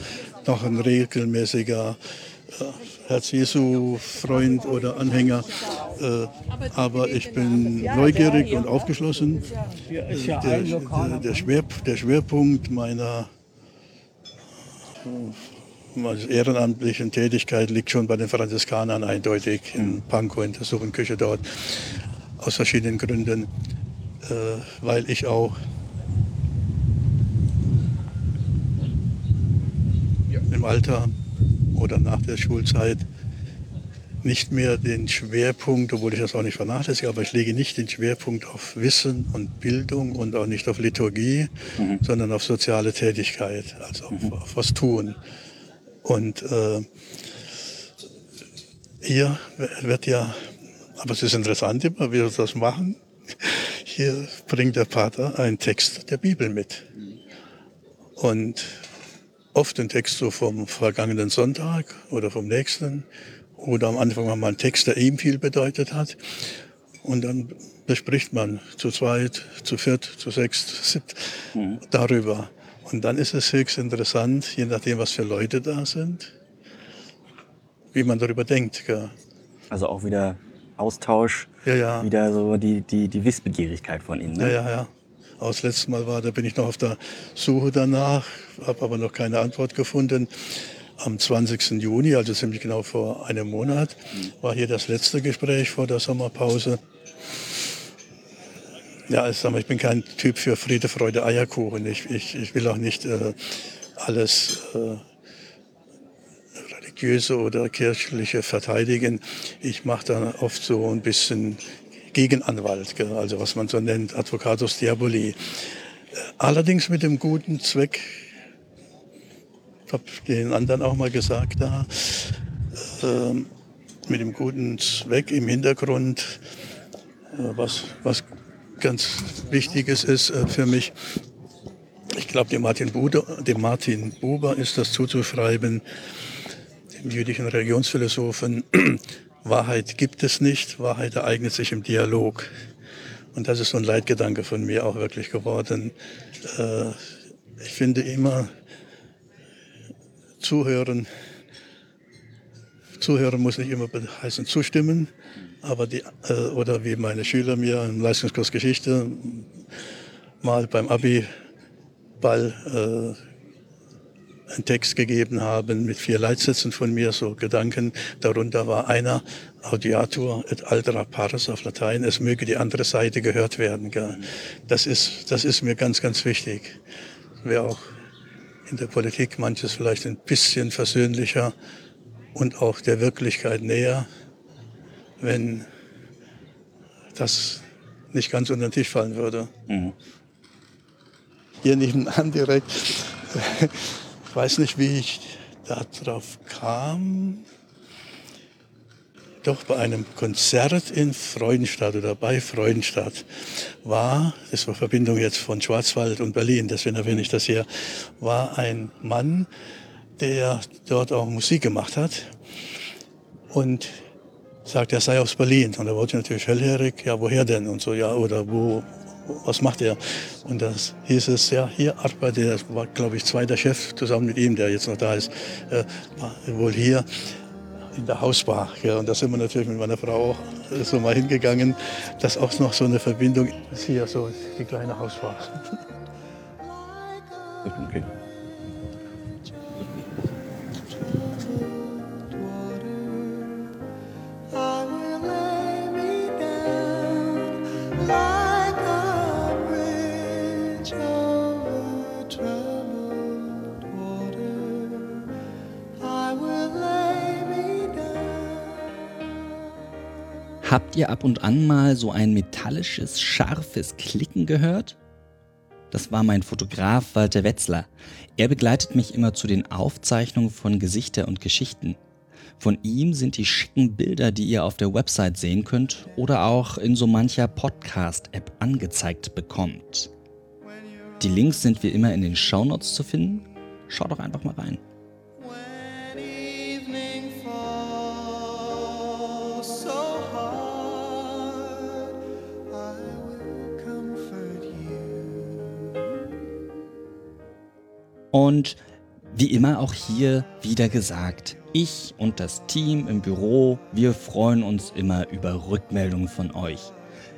S2: noch ein regelmäßiger äh, Herz-Jesu-Freund oder Anhänger. Äh, aber ich bin neugierig und aufgeschlossen. Der, der, Schwer, der Schwerpunkt meiner meiner ehrenamtlichen Tätigkeit liegt schon bei den Franziskanern eindeutig in Pankow in der Suppenküche dort. Aus verschiedenen Gründen, äh, weil ich auch im Alter oder nach der Schulzeit nicht mehr den Schwerpunkt, obwohl ich das auch nicht vernachlässige, aber ich lege nicht den Schwerpunkt auf Wissen und Bildung und auch nicht auf Liturgie, mhm. sondern auf soziale Tätigkeit, also auf, mhm. auf was tun. Und äh, hier wird ja, aber es ist interessant immer, wie wir das machen. Hier bringt der Pater einen Text der Bibel mit. Und oft ein Text so vom vergangenen Sonntag oder vom nächsten oder am Anfang mal einen Text, der ihm viel bedeutet hat. Und dann bespricht man zu zweit, zu viert, zu sechst, zu siebt mhm. darüber. Und dann ist es höchst interessant, je nachdem, was für Leute da sind, wie man darüber denkt. Gell.
S1: Also auch wieder Austausch,
S2: ja, ja.
S1: wieder so die, die, die Wissbegierigkeit von Ihnen.
S2: Ne? Ja, ja, ja. Aus letztes Mal war, da bin ich noch auf der Suche danach, habe aber noch keine Antwort gefunden am 20. Juni, also ziemlich genau vor einem Monat, war hier das letzte Gespräch vor der Sommerpause. Ja, ich, sag mal, ich bin kein Typ für Friede, Freude, Eierkuchen. Ich, ich, ich will auch nicht äh, alles äh, religiöse oder kirchliche verteidigen. Ich mache da oft so ein bisschen Gegenanwalt, also was man so nennt, Advocatus Diaboli. Allerdings mit dem guten Zweck, habe den anderen auch mal gesagt da, äh, mit dem guten Zweck im Hintergrund, äh, was, was ganz Wichtiges ist äh, für mich. Ich glaube, dem Martin, dem Martin Buber ist das zuzuschreiben, dem jüdischen Religionsphilosophen. Wahrheit gibt es nicht, Wahrheit ereignet sich im Dialog. Und das ist so ein Leitgedanke von mir auch wirklich geworden. Äh, ich finde immer, Zuhören. Zuhören muss nicht immer heißen zustimmen, aber die, äh, oder wie meine Schüler mir im Leistungskurs Geschichte mal beim Abi-Ball äh, einen Text gegeben haben mit vier Leitsätzen von mir, so Gedanken. Darunter war einer, Audiatur et altera pars auf Latein, es möge die andere Seite gehört werden. Gell? Das, ist, das ist mir ganz, ganz wichtig. Wäre auch in der Politik manches vielleicht ein bisschen versöhnlicher und auch der Wirklichkeit näher, wenn das nicht ganz unter den Tisch fallen würde. Mhm. Hier nebenan direkt, ich weiß nicht, wie ich darauf kam doch bei einem Konzert in Freudenstadt oder bei Freudenstadt war, das war Verbindung jetzt von Schwarzwald und Berlin, deswegen erwähne ich das hier, war ein Mann, der dort auch Musik gemacht hat und sagt, er sei aus Berlin. Und er wollte natürlich hellhörig, ja, woher denn? Und so, ja, oder wo, was macht er? Und das hieß es, ja, hier arbeitet er, das war, glaube ich, zweiter Chef zusammen mit ihm, der jetzt noch da ist, äh, wohl hier in der Hausbar. Ja, und da sind wir natürlich mit meiner Frau auch so mal hingegangen. Das ist auch noch so eine Verbindung. Das ist hier so die kleine Hausbar. Okay.
S1: Habt ihr ab und an mal so ein metallisches, scharfes Klicken gehört? Das war mein Fotograf Walter Wetzler. Er begleitet mich immer zu den Aufzeichnungen von Gesichter und Geschichten. Von ihm sind die schicken Bilder, die ihr auf der Website sehen könnt oder auch in so mancher Podcast-App angezeigt bekommt. Die Links sind wie immer in den Shownotes zu finden. Schaut doch einfach mal rein. Und wie immer auch hier wieder gesagt, ich und das Team im Büro, wir freuen uns immer über Rückmeldungen von euch.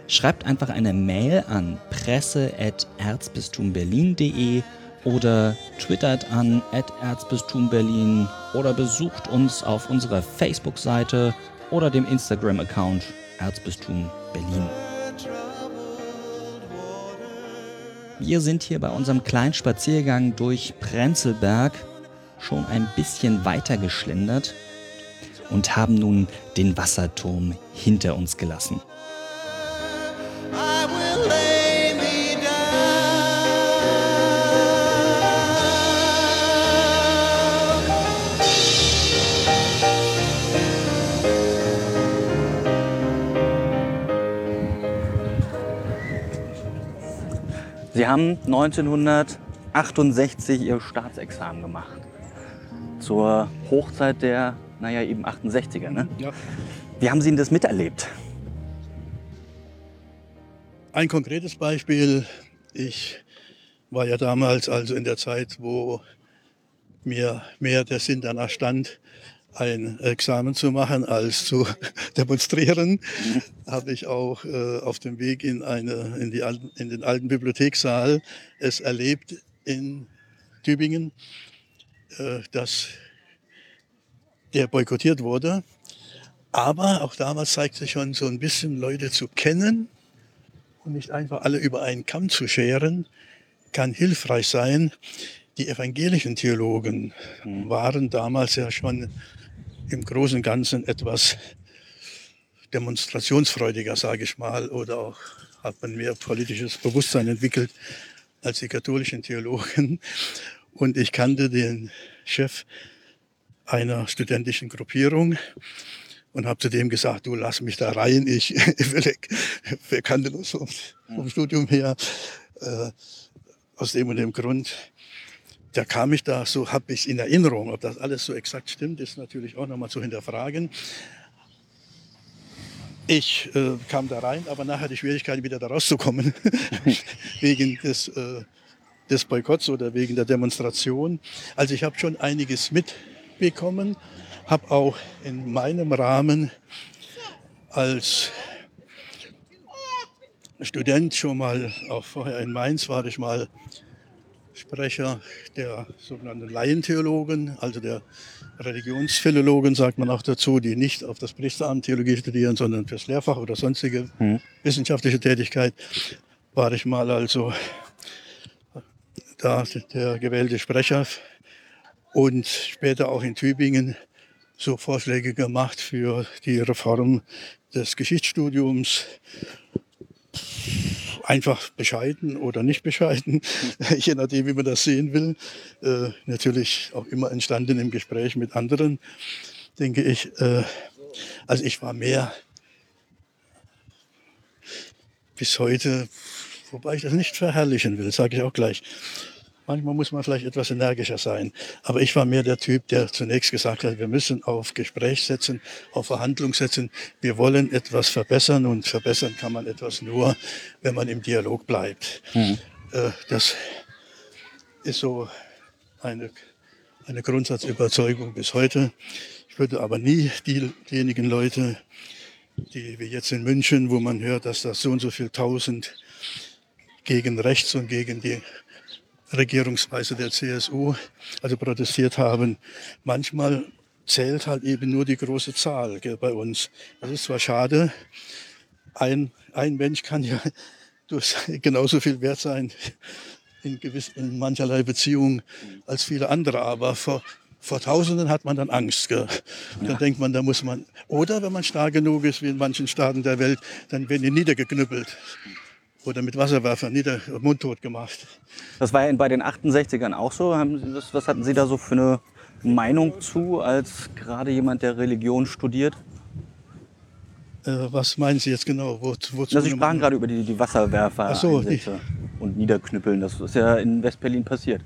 S1: Schreibt einfach eine Mail an presse.erzbistumberlin.de oder twittert an erzbistumberlin oder besucht uns auf unserer Facebook-Seite oder dem Instagram-Account Erzbistum Berlin. Wir sind hier bei unserem kleinen Spaziergang durch Prenzlberg. schon ein bisschen weiter geschlendert und haben nun den Wasserturm hinter uns gelassen. Sie haben 1968 Ihr Staatsexamen gemacht. Zur Hochzeit der, naja, eben 68er, ne?
S2: Ja.
S1: Wie haben Sie denn das miterlebt?
S2: Ein konkretes Beispiel. Ich war ja damals, also in der Zeit, wo mir mehr der Sinn danach stand, ein Examen zu machen als zu demonstrieren, habe ich auch äh, auf dem Weg in, eine, in, die, alten- in den alten Bibliothekssaal es erlebt in Tübingen, äh, dass der boykottiert wurde. Aber auch damals zeigte schon so ein bisschen Leute zu kennen, und nicht einfach alle über einen Kamm zu scheren, kann hilfreich sein. Die evangelischen Theologen waren damals ja schon im Großen und Ganzen etwas demonstrationsfreudiger, sage ich mal, oder auch hat man mehr politisches Bewusstsein entwickelt als die katholischen Theologen. Und ich kannte den Chef einer studentischen Gruppierung und habe zu dem gesagt, du lass mich da rein, ich will weg. Wir kannten uns vom, vom Studium her. Äh, aus dem und dem Grund. Da kam ich da, so habe ich in Erinnerung, ob das alles so exakt stimmt, ist natürlich auch nochmal zu hinterfragen. Ich äh, kam da rein, aber nachher die Schwierigkeiten wieder da rauszukommen, wegen des, äh, des Boykotts oder wegen der Demonstration. Also ich habe schon einiges mitbekommen, habe auch in meinem Rahmen als Student schon mal, auch vorher in Mainz war ich mal Sprecher der sogenannten Laientheologen, also der Religionsphilologen, sagt man auch dazu, die nicht auf das Priesteramt Theologie studieren, sondern fürs Lehrfach oder sonstige wissenschaftliche Tätigkeit, war ich mal also da der gewählte Sprecher und später auch in Tübingen so Vorschläge gemacht für die Reform des Geschichtsstudiums. Einfach bescheiden oder nicht bescheiden, je nachdem, wie man das sehen will. Äh, natürlich auch immer entstanden im Gespräch mit anderen, denke ich. Äh, also ich war mehr bis heute, wobei ich das nicht verherrlichen will, sage ich auch gleich. Manchmal muss man vielleicht etwas energischer sein. Aber ich war mehr der Typ, der zunächst gesagt hat, wir müssen auf Gespräch setzen, auf Verhandlung setzen. Wir wollen etwas verbessern und verbessern kann man etwas nur, wenn man im Dialog bleibt. Äh, Das ist so eine, eine Grundsatzüberzeugung bis heute. Ich würde aber nie die, diejenigen Leute, die wie jetzt in München, wo man hört, dass das so und so viel tausend gegen rechts und gegen die Regierungsweise der CSU, also protestiert haben. Manchmal zählt halt eben nur die große Zahl gell, bei uns. Das ist zwar schade, ein, ein Mensch kann ja durch genauso viel wert sein in, gewiss, in mancherlei Beziehungen als viele andere, aber vor, vor Tausenden hat man dann Angst. Gell? Und dann denkt man, da muss man, oder wenn man stark genug ist, wie in manchen Staaten der Welt, dann werden die niedergeknüppelt oder mit Wasserwerfern nieder, mundtot gemacht.
S1: Das war ja bei den 68ern auch so. Das, was hatten Sie da so für eine Meinung zu, als gerade jemand, der Religion studiert?
S2: Äh, was meinen Sie jetzt genau? Wo, wozu
S1: Na, Sie sprachen gerade über die, die Wasserwerfer
S2: so,
S1: und Niederknüppeln. Das ist ja in Westberlin passiert.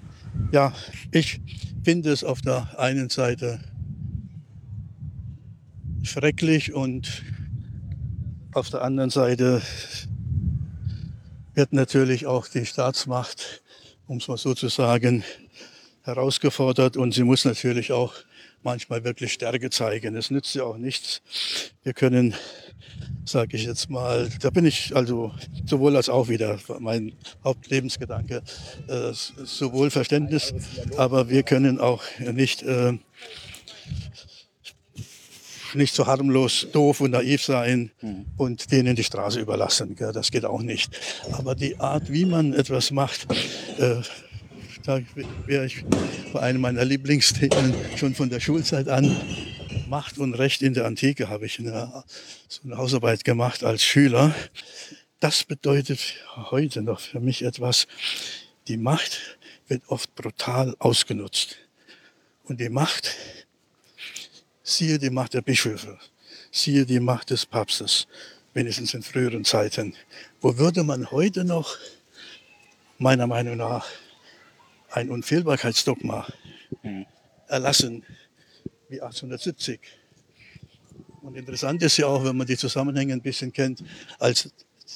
S2: Ja, ich finde es auf der einen Seite schrecklich und auf der anderen Seite wird natürlich auch die Staatsmacht, um es mal so zu sagen, herausgefordert und sie muss natürlich auch manchmal wirklich Stärke zeigen. Es nützt ja auch nichts. Wir können, sage ich jetzt mal, da bin ich also sowohl als auch wieder mein Hauptlebensgedanke, äh, sowohl Verständnis, aber wir können auch nicht äh, nicht so harmlos doof und naiv sein und denen die Straße überlassen. Gell? Das geht auch nicht. Aber die Art, wie man etwas macht, äh, da wäre ich bei einem meiner Lieblingsthemen schon von der Schulzeit an. Macht und Recht in der Antike habe ich eine, so eine Hausarbeit gemacht als Schüler. Das bedeutet heute noch für mich etwas, die Macht wird oft brutal ausgenutzt. Und die Macht, siehe die Macht der Bischöfe, siehe die Macht des Papstes, wenigstens in früheren Zeiten. Wo würde man heute noch, meiner Meinung nach, ein Unfehlbarkeitsdogma erlassen wie 1870? Und interessant ist ja auch, wenn man die Zusammenhänge ein bisschen kennt, als,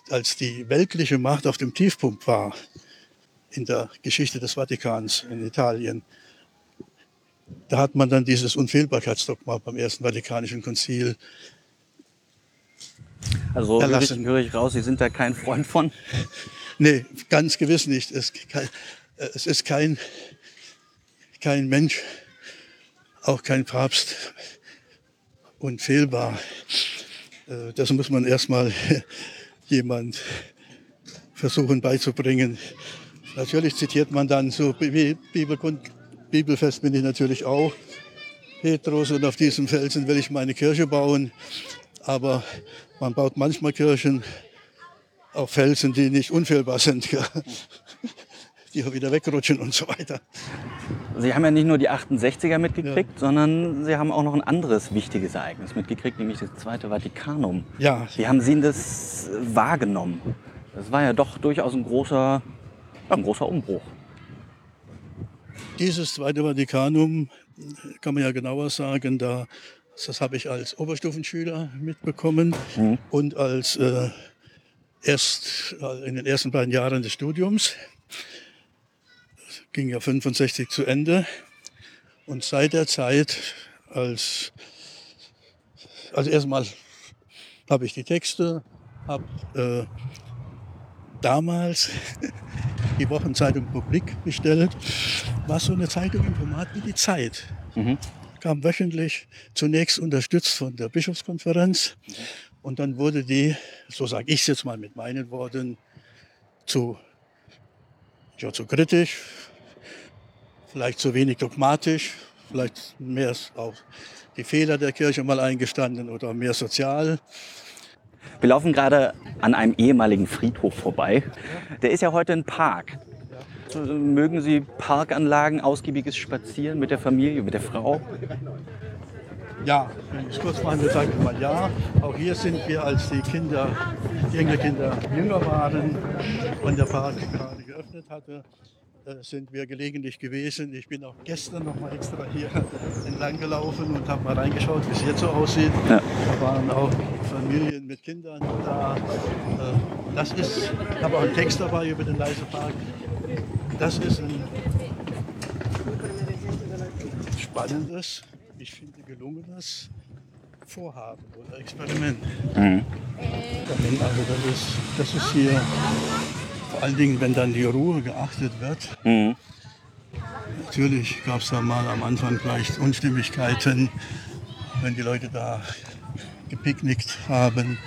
S2: als die weltliche Macht auf dem Tiefpunkt war in der Geschichte des Vatikans in Italien, da hat man dann dieses Unfehlbarkeitsdogma beim Ersten Vatikanischen Konzil
S1: Also höre ich, höre ich raus, Sie sind da kein Freund von.
S2: Nee, ganz gewiss nicht. Es, es ist kein, kein Mensch, auch kein Papst unfehlbar. Äh, Das muss man erstmal jemand versuchen beizubringen. Natürlich zitiert man dann so Bi- Bibelkund, Bibelfest bin ich natürlich auch. Petrus und auf diesem Felsen will ich meine Kirche bauen. Aber man baut manchmal Kirchen auf Felsen, die nicht unfehlbar sind, ja. die auch wieder wegrutschen und so weiter.
S1: Sie haben ja nicht nur die 68er mitgekriegt, sondern Sie haben auch noch ein anderes wichtiges Ereignis mitgekriegt, nämlich das Zweite Vatikanum.
S2: Ja,
S1: Wie haben Sie das wahrgenommen? Das war ja doch durchaus ein großer, ja, ein großer Umbruch.
S2: Dieses Zweite Vatikanum kann man ja genauer sagen, da, das habe ich als Oberstufenschüler mitbekommen und als äh, erst äh, in den ersten beiden Jahren des Studiums. Das ging ja 65 zu Ende. Und seit der Zeit, als, also erstmal habe ich die Texte, habe äh, damals die Wochenzeitung Publik bestellt. War so eine Zeitung im Format wie die Zeit. Kam wöchentlich, zunächst unterstützt von der Bischofskonferenz. Und dann wurde die, so sage ich es jetzt mal mit meinen Worten, zu, ja, zu kritisch, vielleicht zu wenig dogmatisch, vielleicht mehr auf die Fehler der Kirche mal eingestanden oder mehr sozial.
S1: Wir laufen gerade an einem ehemaligen Friedhof vorbei. Der ist ja heute ein Park. Mögen Sie Parkanlagen, ausgiebiges Spazieren mit der Familie, mit der Frau?
S2: Ja, wenn ich es kurz will, sage ich mal ja. Auch hier sind wir, als die Kinder, die Enkelkinder jünger waren und der Park gerade geöffnet hatte, äh, sind wir gelegentlich gewesen. Ich bin auch gestern noch mal extra hier entlang gelaufen und habe mal reingeschaut, wie es jetzt so aussieht.
S1: Ja.
S2: Da waren auch Familien mit Kindern da. Äh, Das ist, ich habe auch einen Text dabei über den Leisepark. Das ist ein spannendes, ich finde gelungenes Vorhaben oder Experiment.
S1: Mhm.
S2: Also das ist, das ist hier vor allen Dingen, wenn dann die Ruhe geachtet wird.
S1: Mhm.
S2: Natürlich gab es da mal am Anfang vielleicht Unstimmigkeiten, wenn die Leute da gepicknickt haben.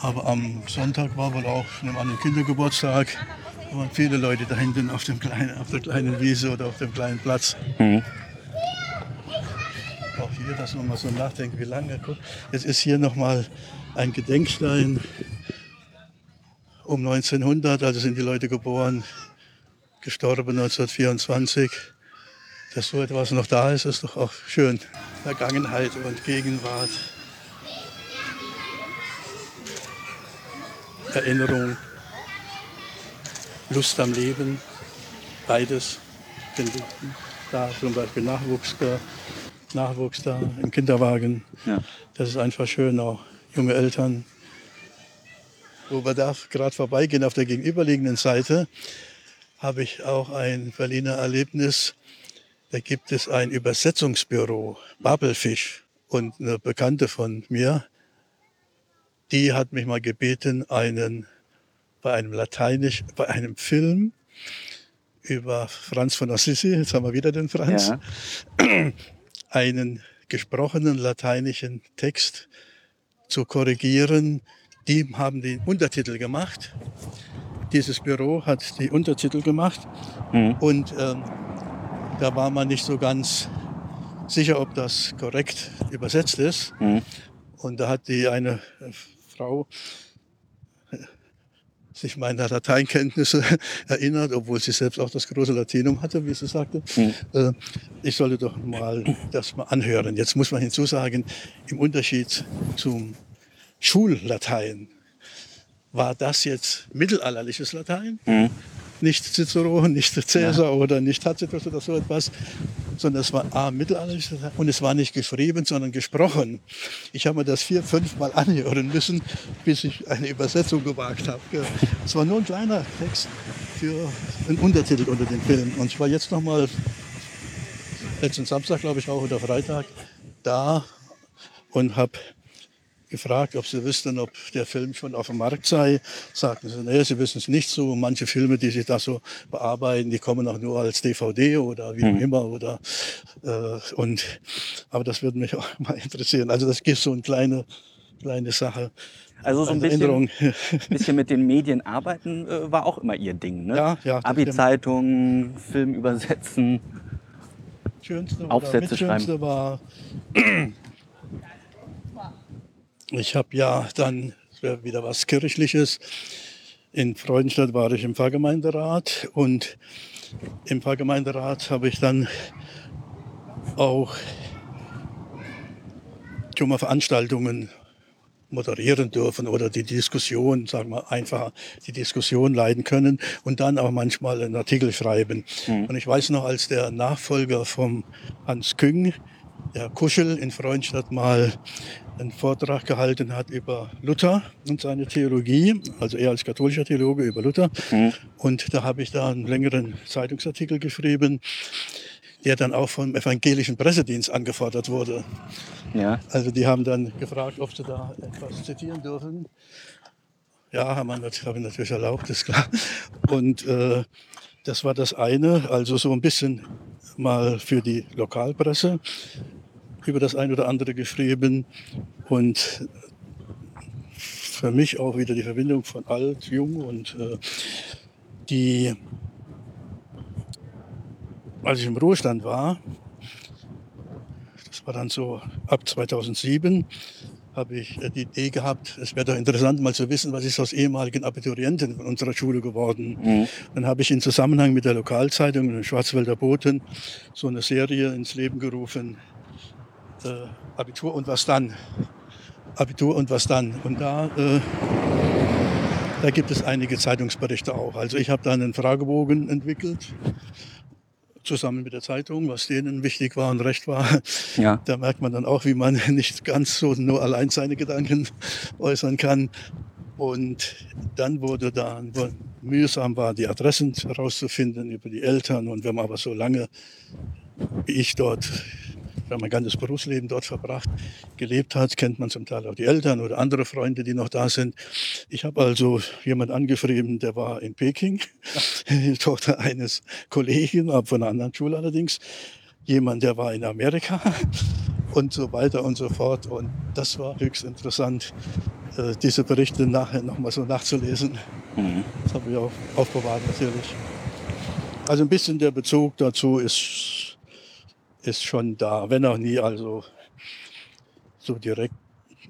S2: Aber am Sonntag war wohl auch an einem anderen Kindergeburtstag. Da waren viele Leute da hinten auf, dem kleinen, auf der kleinen Wiese oder auf dem kleinen Platz.
S1: Mhm.
S2: Auch hier, dass man mal so nachdenkt, wie lange. Guck, jetzt ist hier nochmal ein Gedenkstein um 1900, also sind die Leute geboren, gestorben 1924. Dass so etwas noch da ist, ist doch auch schön. Vergangenheit und Gegenwart. Erinnerung, Lust am Leben, beides. Ich. Da zum Beispiel Nachwuchs, da, Nachwuchs da im Kinderwagen.
S1: Ja.
S2: Das ist einfach schön, auch junge Eltern. Wo wir da gerade vorbeigehen, auf der gegenüberliegenden Seite, habe ich auch ein Berliner Erlebnis. Da gibt es ein Übersetzungsbüro, Babelfisch. Und eine Bekannte von mir, die hat mich mal gebeten, einen, bei einem Lateinisch, bei einem Film über Franz von Assisi, jetzt haben wir wieder den Franz,
S1: Ja.
S2: einen gesprochenen lateinischen Text zu korrigieren. Die haben den Untertitel gemacht. dieses Büro hat die Untertitel gemacht
S1: Mhm.
S2: und ähm, da war man nicht so ganz sicher, ob das korrekt übersetzt ist.
S1: Mhm.
S2: Und da hat die eine äh, Frau äh, sich meiner Lateinkenntnisse erinnert, obwohl sie selbst auch das große Latinum hatte, wie sie sagte. Äh, Ich sollte doch mal das mal anhören. Jetzt muss man hinzusagen, im Unterschied zum Schullatein war das jetzt mittelalterliches Latein. Nicht Cicero, nicht Caesar oder nicht Tacitus oder so etwas, sondern es war A, mittelalterliches Latein und es war nicht geschrieben, sondern gesprochen. Ich habe mir das vier, fünf Mal anhören müssen, bis ich eine Übersetzung gewagt habe. Es war nur ein kleiner Text für einen Untertitel unter dem Film. Und ich war jetzt noch mal letzten Samstag, glaube ich, auch oder Freitag da und habe gefragt, ob sie wüssten, ob der Film schon auf dem Markt sei. Sagten sie, nee, sie wissen es nicht so. Manche Filme, die sich da so bearbeiten, die kommen auch nur als DVD oder wie auch immer. Oder, äh, und, aber das würde mich auch mal interessieren. Also das gibt so eine kleine, kleine Sache.
S1: Also so ein
S2: Eine
S1: bisschen, bisschen mit den Medien arbeiten äh, war auch immer ihr Ding, ne?
S2: Ja, ja,
S1: Abi-Zeitung, Film übersetzen.
S2: Schönste
S1: Aufsätze
S2: oder Schönste war, ich habe ja dann, wieder was Kirchliches, in Freudenstadt war ich im Pfarrgemeinderat und im Pfarrgemeinderat habe ich dann auch schon mal Veranstaltungen moderieren dürfen oder die Diskussion, sagen wir einfach die Diskussion leiten können und dann auch manchmal einen Artikel schreiben. Und ich weiß noch, als der Nachfolger vom Hans Küng, der Kuschel in Freudenstadt mal einen Vortrag gehalten hat über Luther und seine Theologie, also er als katholischer Theologe über Luther. Und da habe ich da einen längeren Zeitungsartikel geschrieben, der dann auch vom evangelischen Pressedienst angefordert wurde.
S1: Ja.
S2: Also die haben dann gefragt, ob sie da etwas zitieren dürfen. Ja, haben wir habe ich natürlich erlaubt, ist klar. Und äh, das war das eine, also so ein bisschen mal für die Lokalpresse über das ein oder andere geschrieben und für mich auch wieder die Verbindung von alt, jung und äh, die, als ich im Ruhestand war, das war dann so ab 2007, habe ich äh, die Idee gehabt, es wäre doch interessant mal zu wissen, was ist aus ehemaligen Abiturienten von unserer Schule geworden. Dann habe ich in Zusammenhang mit der Lokalzeitung, den Schwarzwälder Boten, so eine Serie ins Leben gerufen, äh, Abitur und was dann. Abitur und was dann. Und da, äh, da gibt es einige Zeitungsberichte auch. Also ich habe da einen Fragebogen entwickelt, zusammen mit der Zeitung, was denen wichtig war und recht war.
S1: Ja.
S2: Da merkt man dann auch, wie man nicht ganz so nur allein seine Gedanken äußern kann. Und dann wurde dann wo mühsam war, die Adressen herauszufinden über die Eltern. Und wenn man aber so lange wie ich dort, wenn mein ganzes Berufsleben dort verbracht, gelebt hat, kennt man zum Teil auch die Eltern oder andere Freunde, die noch da sind. Ich habe also jemand angeschrieben, der war in Peking, die Tochter eines Kollegen, aber von einer anderen Schule allerdings. Jemand, der war in Amerika und so weiter und so fort. Und das war höchst interessant, äh, diese Berichte nachher nochmal so nachzulesen. Das habe ich auch aufbewahrt natürlich. Also ein bisschen der Bezug dazu ist, ist schon da, wenn auch nie also so direkt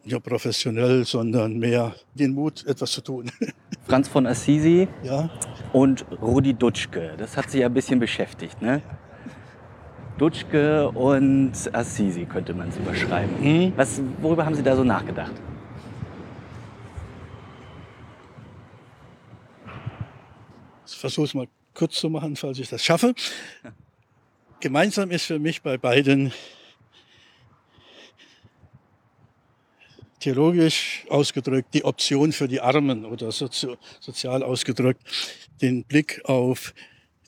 S2: ja, professionell, sondern mehr den Mut, etwas zu tun.
S1: Franz von Assisi
S2: ja,
S1: und Rudi Dutschke. Das hat Sie ja ein bisschen beschäftigt, ne? Dutschke und Assisi könnte man es überschreiben. Was, worüber haben Sie da so nachgedacht?
S2: ich versuche es mal kurz zu machen, falls ich das schaffe. Gemeinsam ist für mich bei beiden theologisch ausgedrückt die Option für die Armen oder sozi sozial ausgedrückt den Blick auf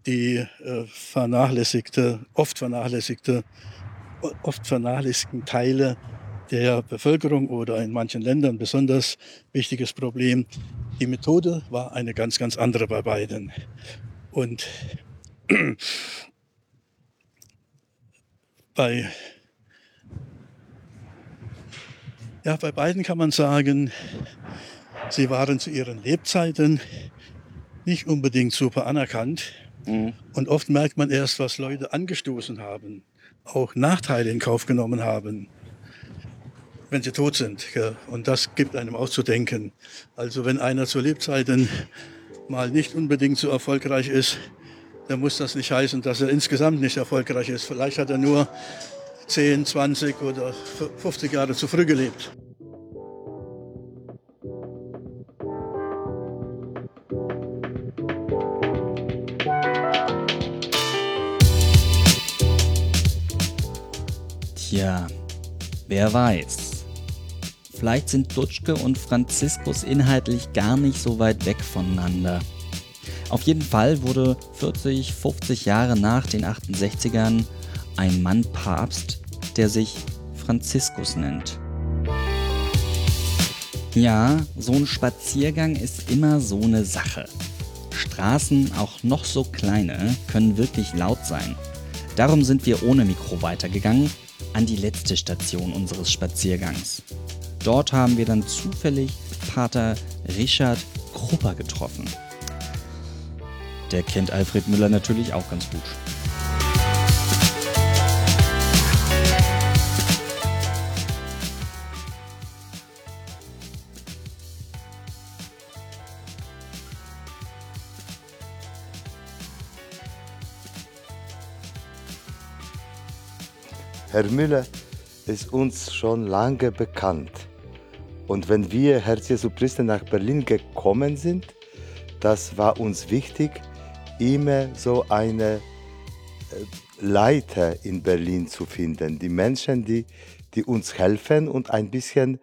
S2: die äh, vernachlässigte, oft vernachlässigte, oft vernachlässigten Teile der Bevölkerung oder in manchen Ländern besonders wichtiges Problem. Die Methode war eine ganz, ganz andere bei beiden. Und bei, ja, bei beiden kann man sagen, sie waren zu ihren Lebzeiten nicht unbedingt super anerkannt. Und oft merkt man erst, was Leute angestoßen haben, auch Nachteile in Kauf genommen haben, wenn sie tot sind. Und das gibt einem auszudenken. Also wenn einer zu Lebzeiten mal nicht unbedingt so erfolgreich ist, dann muss das nicht heißen, dass er insgesamt nicht erfolgreich ist. Vielleicht hat er nur 10, 20 oder 50 Jahre zu früh gelebt.
S1: Tja, wer weiß. Vielleicht sind Dutschke und Franziskus inhaltlich gar nicht so weit weg voneinander. Auf jeden Fall wurde 40, 50 Jahre nach den 68ern ein Mann Papst, der sich Franziskus nennt. Ja, so ein Spaziergang ist immer so eine Sache. Straßen, auch noch so kleine, können wirklich laut sein. Darum sind wir ohne Mikro weitergegangen an die letzte Station unseres Spaziergangs. Dort haben wir dann zufällig Pater Richard Krupper getroffen. Der kennt Alfred Müller natürlich auch ganz gut.
S5: Herr Müller ist uns schon lange bekannt. Und wenn wir, Herz Jesu Christi, nach Berlin gekommen sind, das war uns wichtig, immer so eine äh, Leiter in Berlin zu finden. Die Menschen, die, die uns helfen und ein bisschen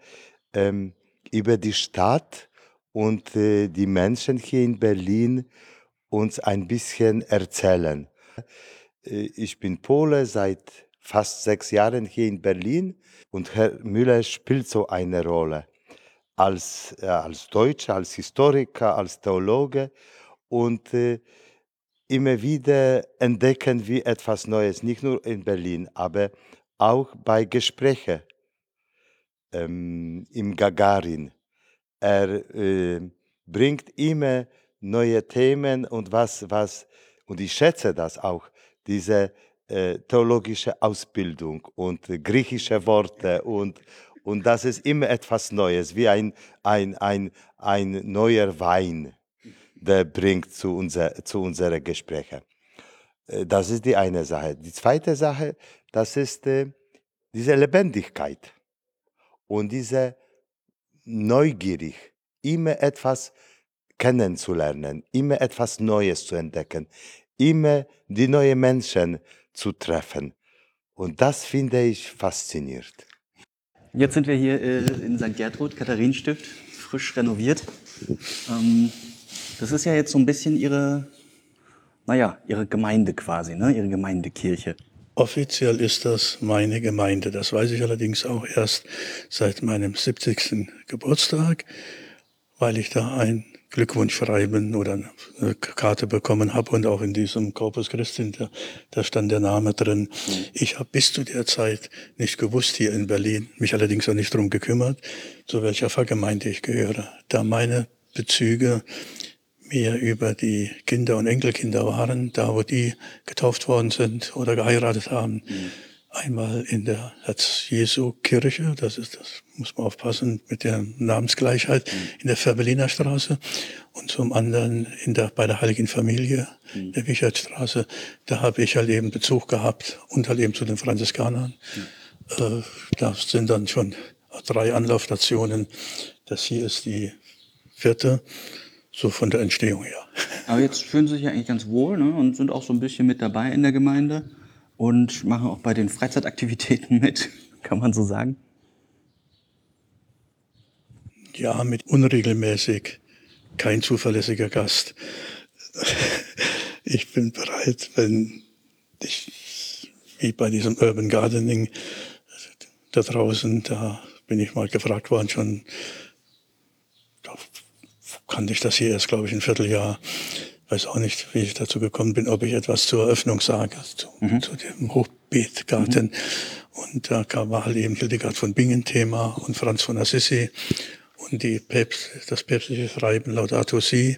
S5: ähm, über die Stadt und äh, die Menschen hier in Berlin uns ein bisschen erzählen. Äh, Ich bin Pole seit fast sechs Jahren hier in Berlin und Herr Müller spielt so eine Rolle als, äh, als Deutscher, als Historiker, als Theologe und äh, immer wieder entdecken wir etwas Neues, nicht nur in Berlin, aber auch bei Gesprächen ähm, im Gagarin. Er äh, bringt immer neue Themen und was, was, und ich schätze das auch, diese äh, theologische Ausbildung und griechische Worte und, und das ist immer etwas Neues, wie ein, ein, ein, ein neuer Wein, der bringt zu, unser, zu unseren Gesprächen. Äh, Das ist die eine Sache. Die zweite Sache, das ist äh, diese Lebendigkeit und diese neugierig, immer etwas kennenzulernen, immer etwas Neues zu entdecken, immer die neuen Menschen zu treffen. Und das finde ich faszinierend.
S1: Jetzt sind wir hier äh, in St. Gertrud, Katharinenstift, frisch renoviert. Ähm, das ist ja jetzt so ein bisschen Ihre, naja, Ihre Gemeinde quasi, ne? Ihre Gemeindekirche.
S2: Offiziell ist das meine Gemeinde. Das weiß ich allerdings auch erst seit meinem 70. Geburtstag, weil ich da ein Glückwunschschreiben oder eine Karte bekommen habe und auch in diesem Corpus Christi, da, da stand der Name drin. Ich habe bis zu der Zeit nicht gewusst hier in Berlin, mich allerdings auch nicht drum gekümmert, zu welcher Pfarrgemeinde ich gehöre, da meine Bezüge mehr über die Kinder und Enkelkinder waren, da wo die getauft worden sind oder geheiratet haben. Einmal in der Herz-Jesu-Kirche, das ist, das muss man aufpassen mit der Namensgleichheit, in der Färbeliner Straße und zum anderen in der, bei der Heiligen Familie, der Wichertstraße. Da habe ich halt eben Bezug gehabt und halt eben zu den Franziskanern. Äh, das sind dann schon drei Anlaufstationen. Das hier ist die vierte, so von der Entstehung her.
S1: Aber jetzt fühlen Sie sich ja eigentlich ganz wohl ne? und sind auch so ein bisschen mit dabei in der Gemeinde und machen auch bei den Freizeitaktivitäten mit, kann man so sagen.
S2: Ja, mit unregelmäßig, kein zuverlässiger Gast. Ich bin bereit, wenn ich, wie bei diesem Urban Gardening da draußen, da bin ich mal gefragt worden, schon, kannte ich das hier erst, glaube ich, ein Vierteljahr. Weiß auch nicht, wie ich dazu gekommen bin, ob ich etwas zur Eröffnung sage, zu, zu dem Hochbeetgarten. Und da kam, war halt eben Hildegard von Bingen Thema und Franz von Assisi und die Päpst, das päpstliche Schreiben Laudato Si.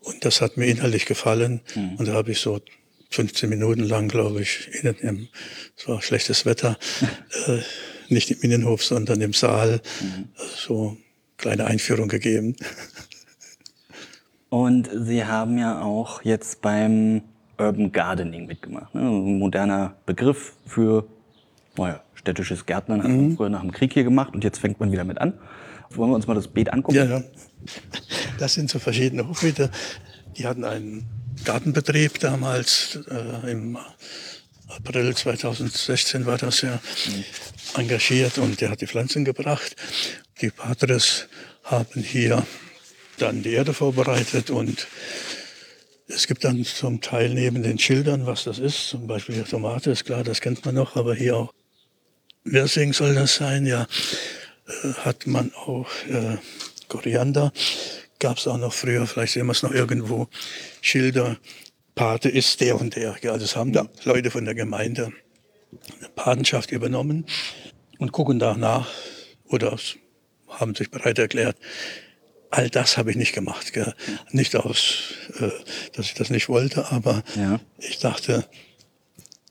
S2: Und das hat mir inhaltlich gefallen. Und da habe ich so 15 Minuten lang, glaube ich, in dem, es war schlechtes Wetter, äh, nicht im Innenhof, sondern im Saal, äh, so kleine Einführung gegeben.
S1: Und Sie haben ja auch jetzt beim Urban Gardening mitgemacht. Ne? Ein moderner Begriff für naja, städtisches Gärtnern hat man früher nach dem Krieg hier gemacht und jetzt fängt man wieder mit an. Wollen wir uns mal das Beet angucken?
S2: Ja, ja. Das sind so verschiedene Hochbeete. Die hatten einen Gartenbetrieb damals, äh, im April 2016 war das ja, engagiert und der hat die Pflanzen gebracht. Die Patres haben hier dann die Erde vorbereitet und es gibt dann zum Teil neben den Schildern, was das ist, zum Beispiel Tomate, ist klar, das kennt man noch, aber hier auch. Wirsing soll das sein, ja, äh, hat man auch äh, Koriander, gab es auch noch früher, vielleicht sehen wir es noch irgendwo, Schilder, Pate ist der und der. Ja, das haben da Leute von der Gemeinde eine Patenschaft übernommen und gucken danach oder haben sich bereit erklärt, all das habe ich nicht gemacht. Gell. Nicht aus, äh, dass ich das nicht wollte, aber
S1: Ja.
S2: ich dachte,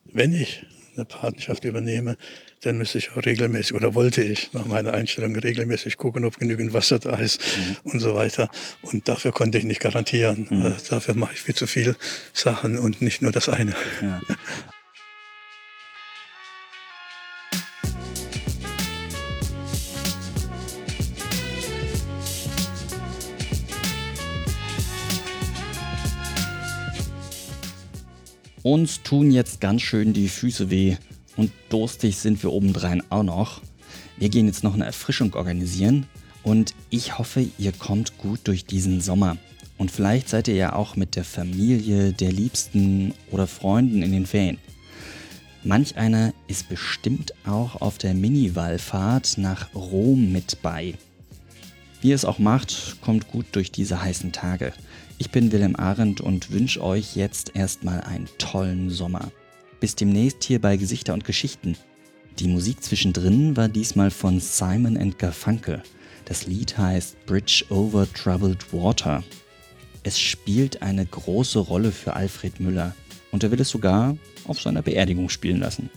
S2: wenn ich eine Patenschaft übernehme, dann müsste ich auch regelmäßig, oder wollte ich nach meiner Einstellung regelmäßig gucken, ob genügend Wasser da ist und so weiter. Und dafür konnte ich nicht garantieren. Äh, dafür mache ich viel zu viel Sachen und nicht nur das eine.
S1: Ja. Uns tun jetzt ganz schön die Füße weh und durstig sind wir obendrein auch noch. Wir gehen jetzt noch eine Erfrischung organisieren und ich hoffe, ihr kommt gut durch diesen Sommer. Und vielleicht seid ihr ja auch mit der Familie, der Liebsten oder Freunden in den Ferien. Manch einer ist bestimmt auch auf der Mini-Wallfahrt nach Rom mit bei. Wie ihr es auch macht, kommt gut durch diese heißen Tage. Ich bin Wilhelm Arendt und wünsche euch jetzt erstmal einen tollen Sommer. Bis demnächst hier bei Gesichter und Geschichten. Die Musik zwischendrin war diesmal von Simon and Garfunkel. Das Lied heißt Bridge over Troubled Water. Es spielt eine große Rolle für Alfred Müller und er will es sogar auf seiner Beerdigung spielen lassen.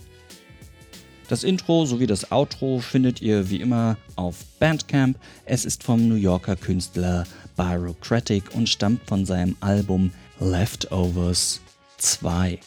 S1: Das Intro sowie das Outro findet ihr wie immer auf Bandcamp. Es ist vom New Yorker Künstler Byrocratic und stammt von seinem Album Leftovers 2.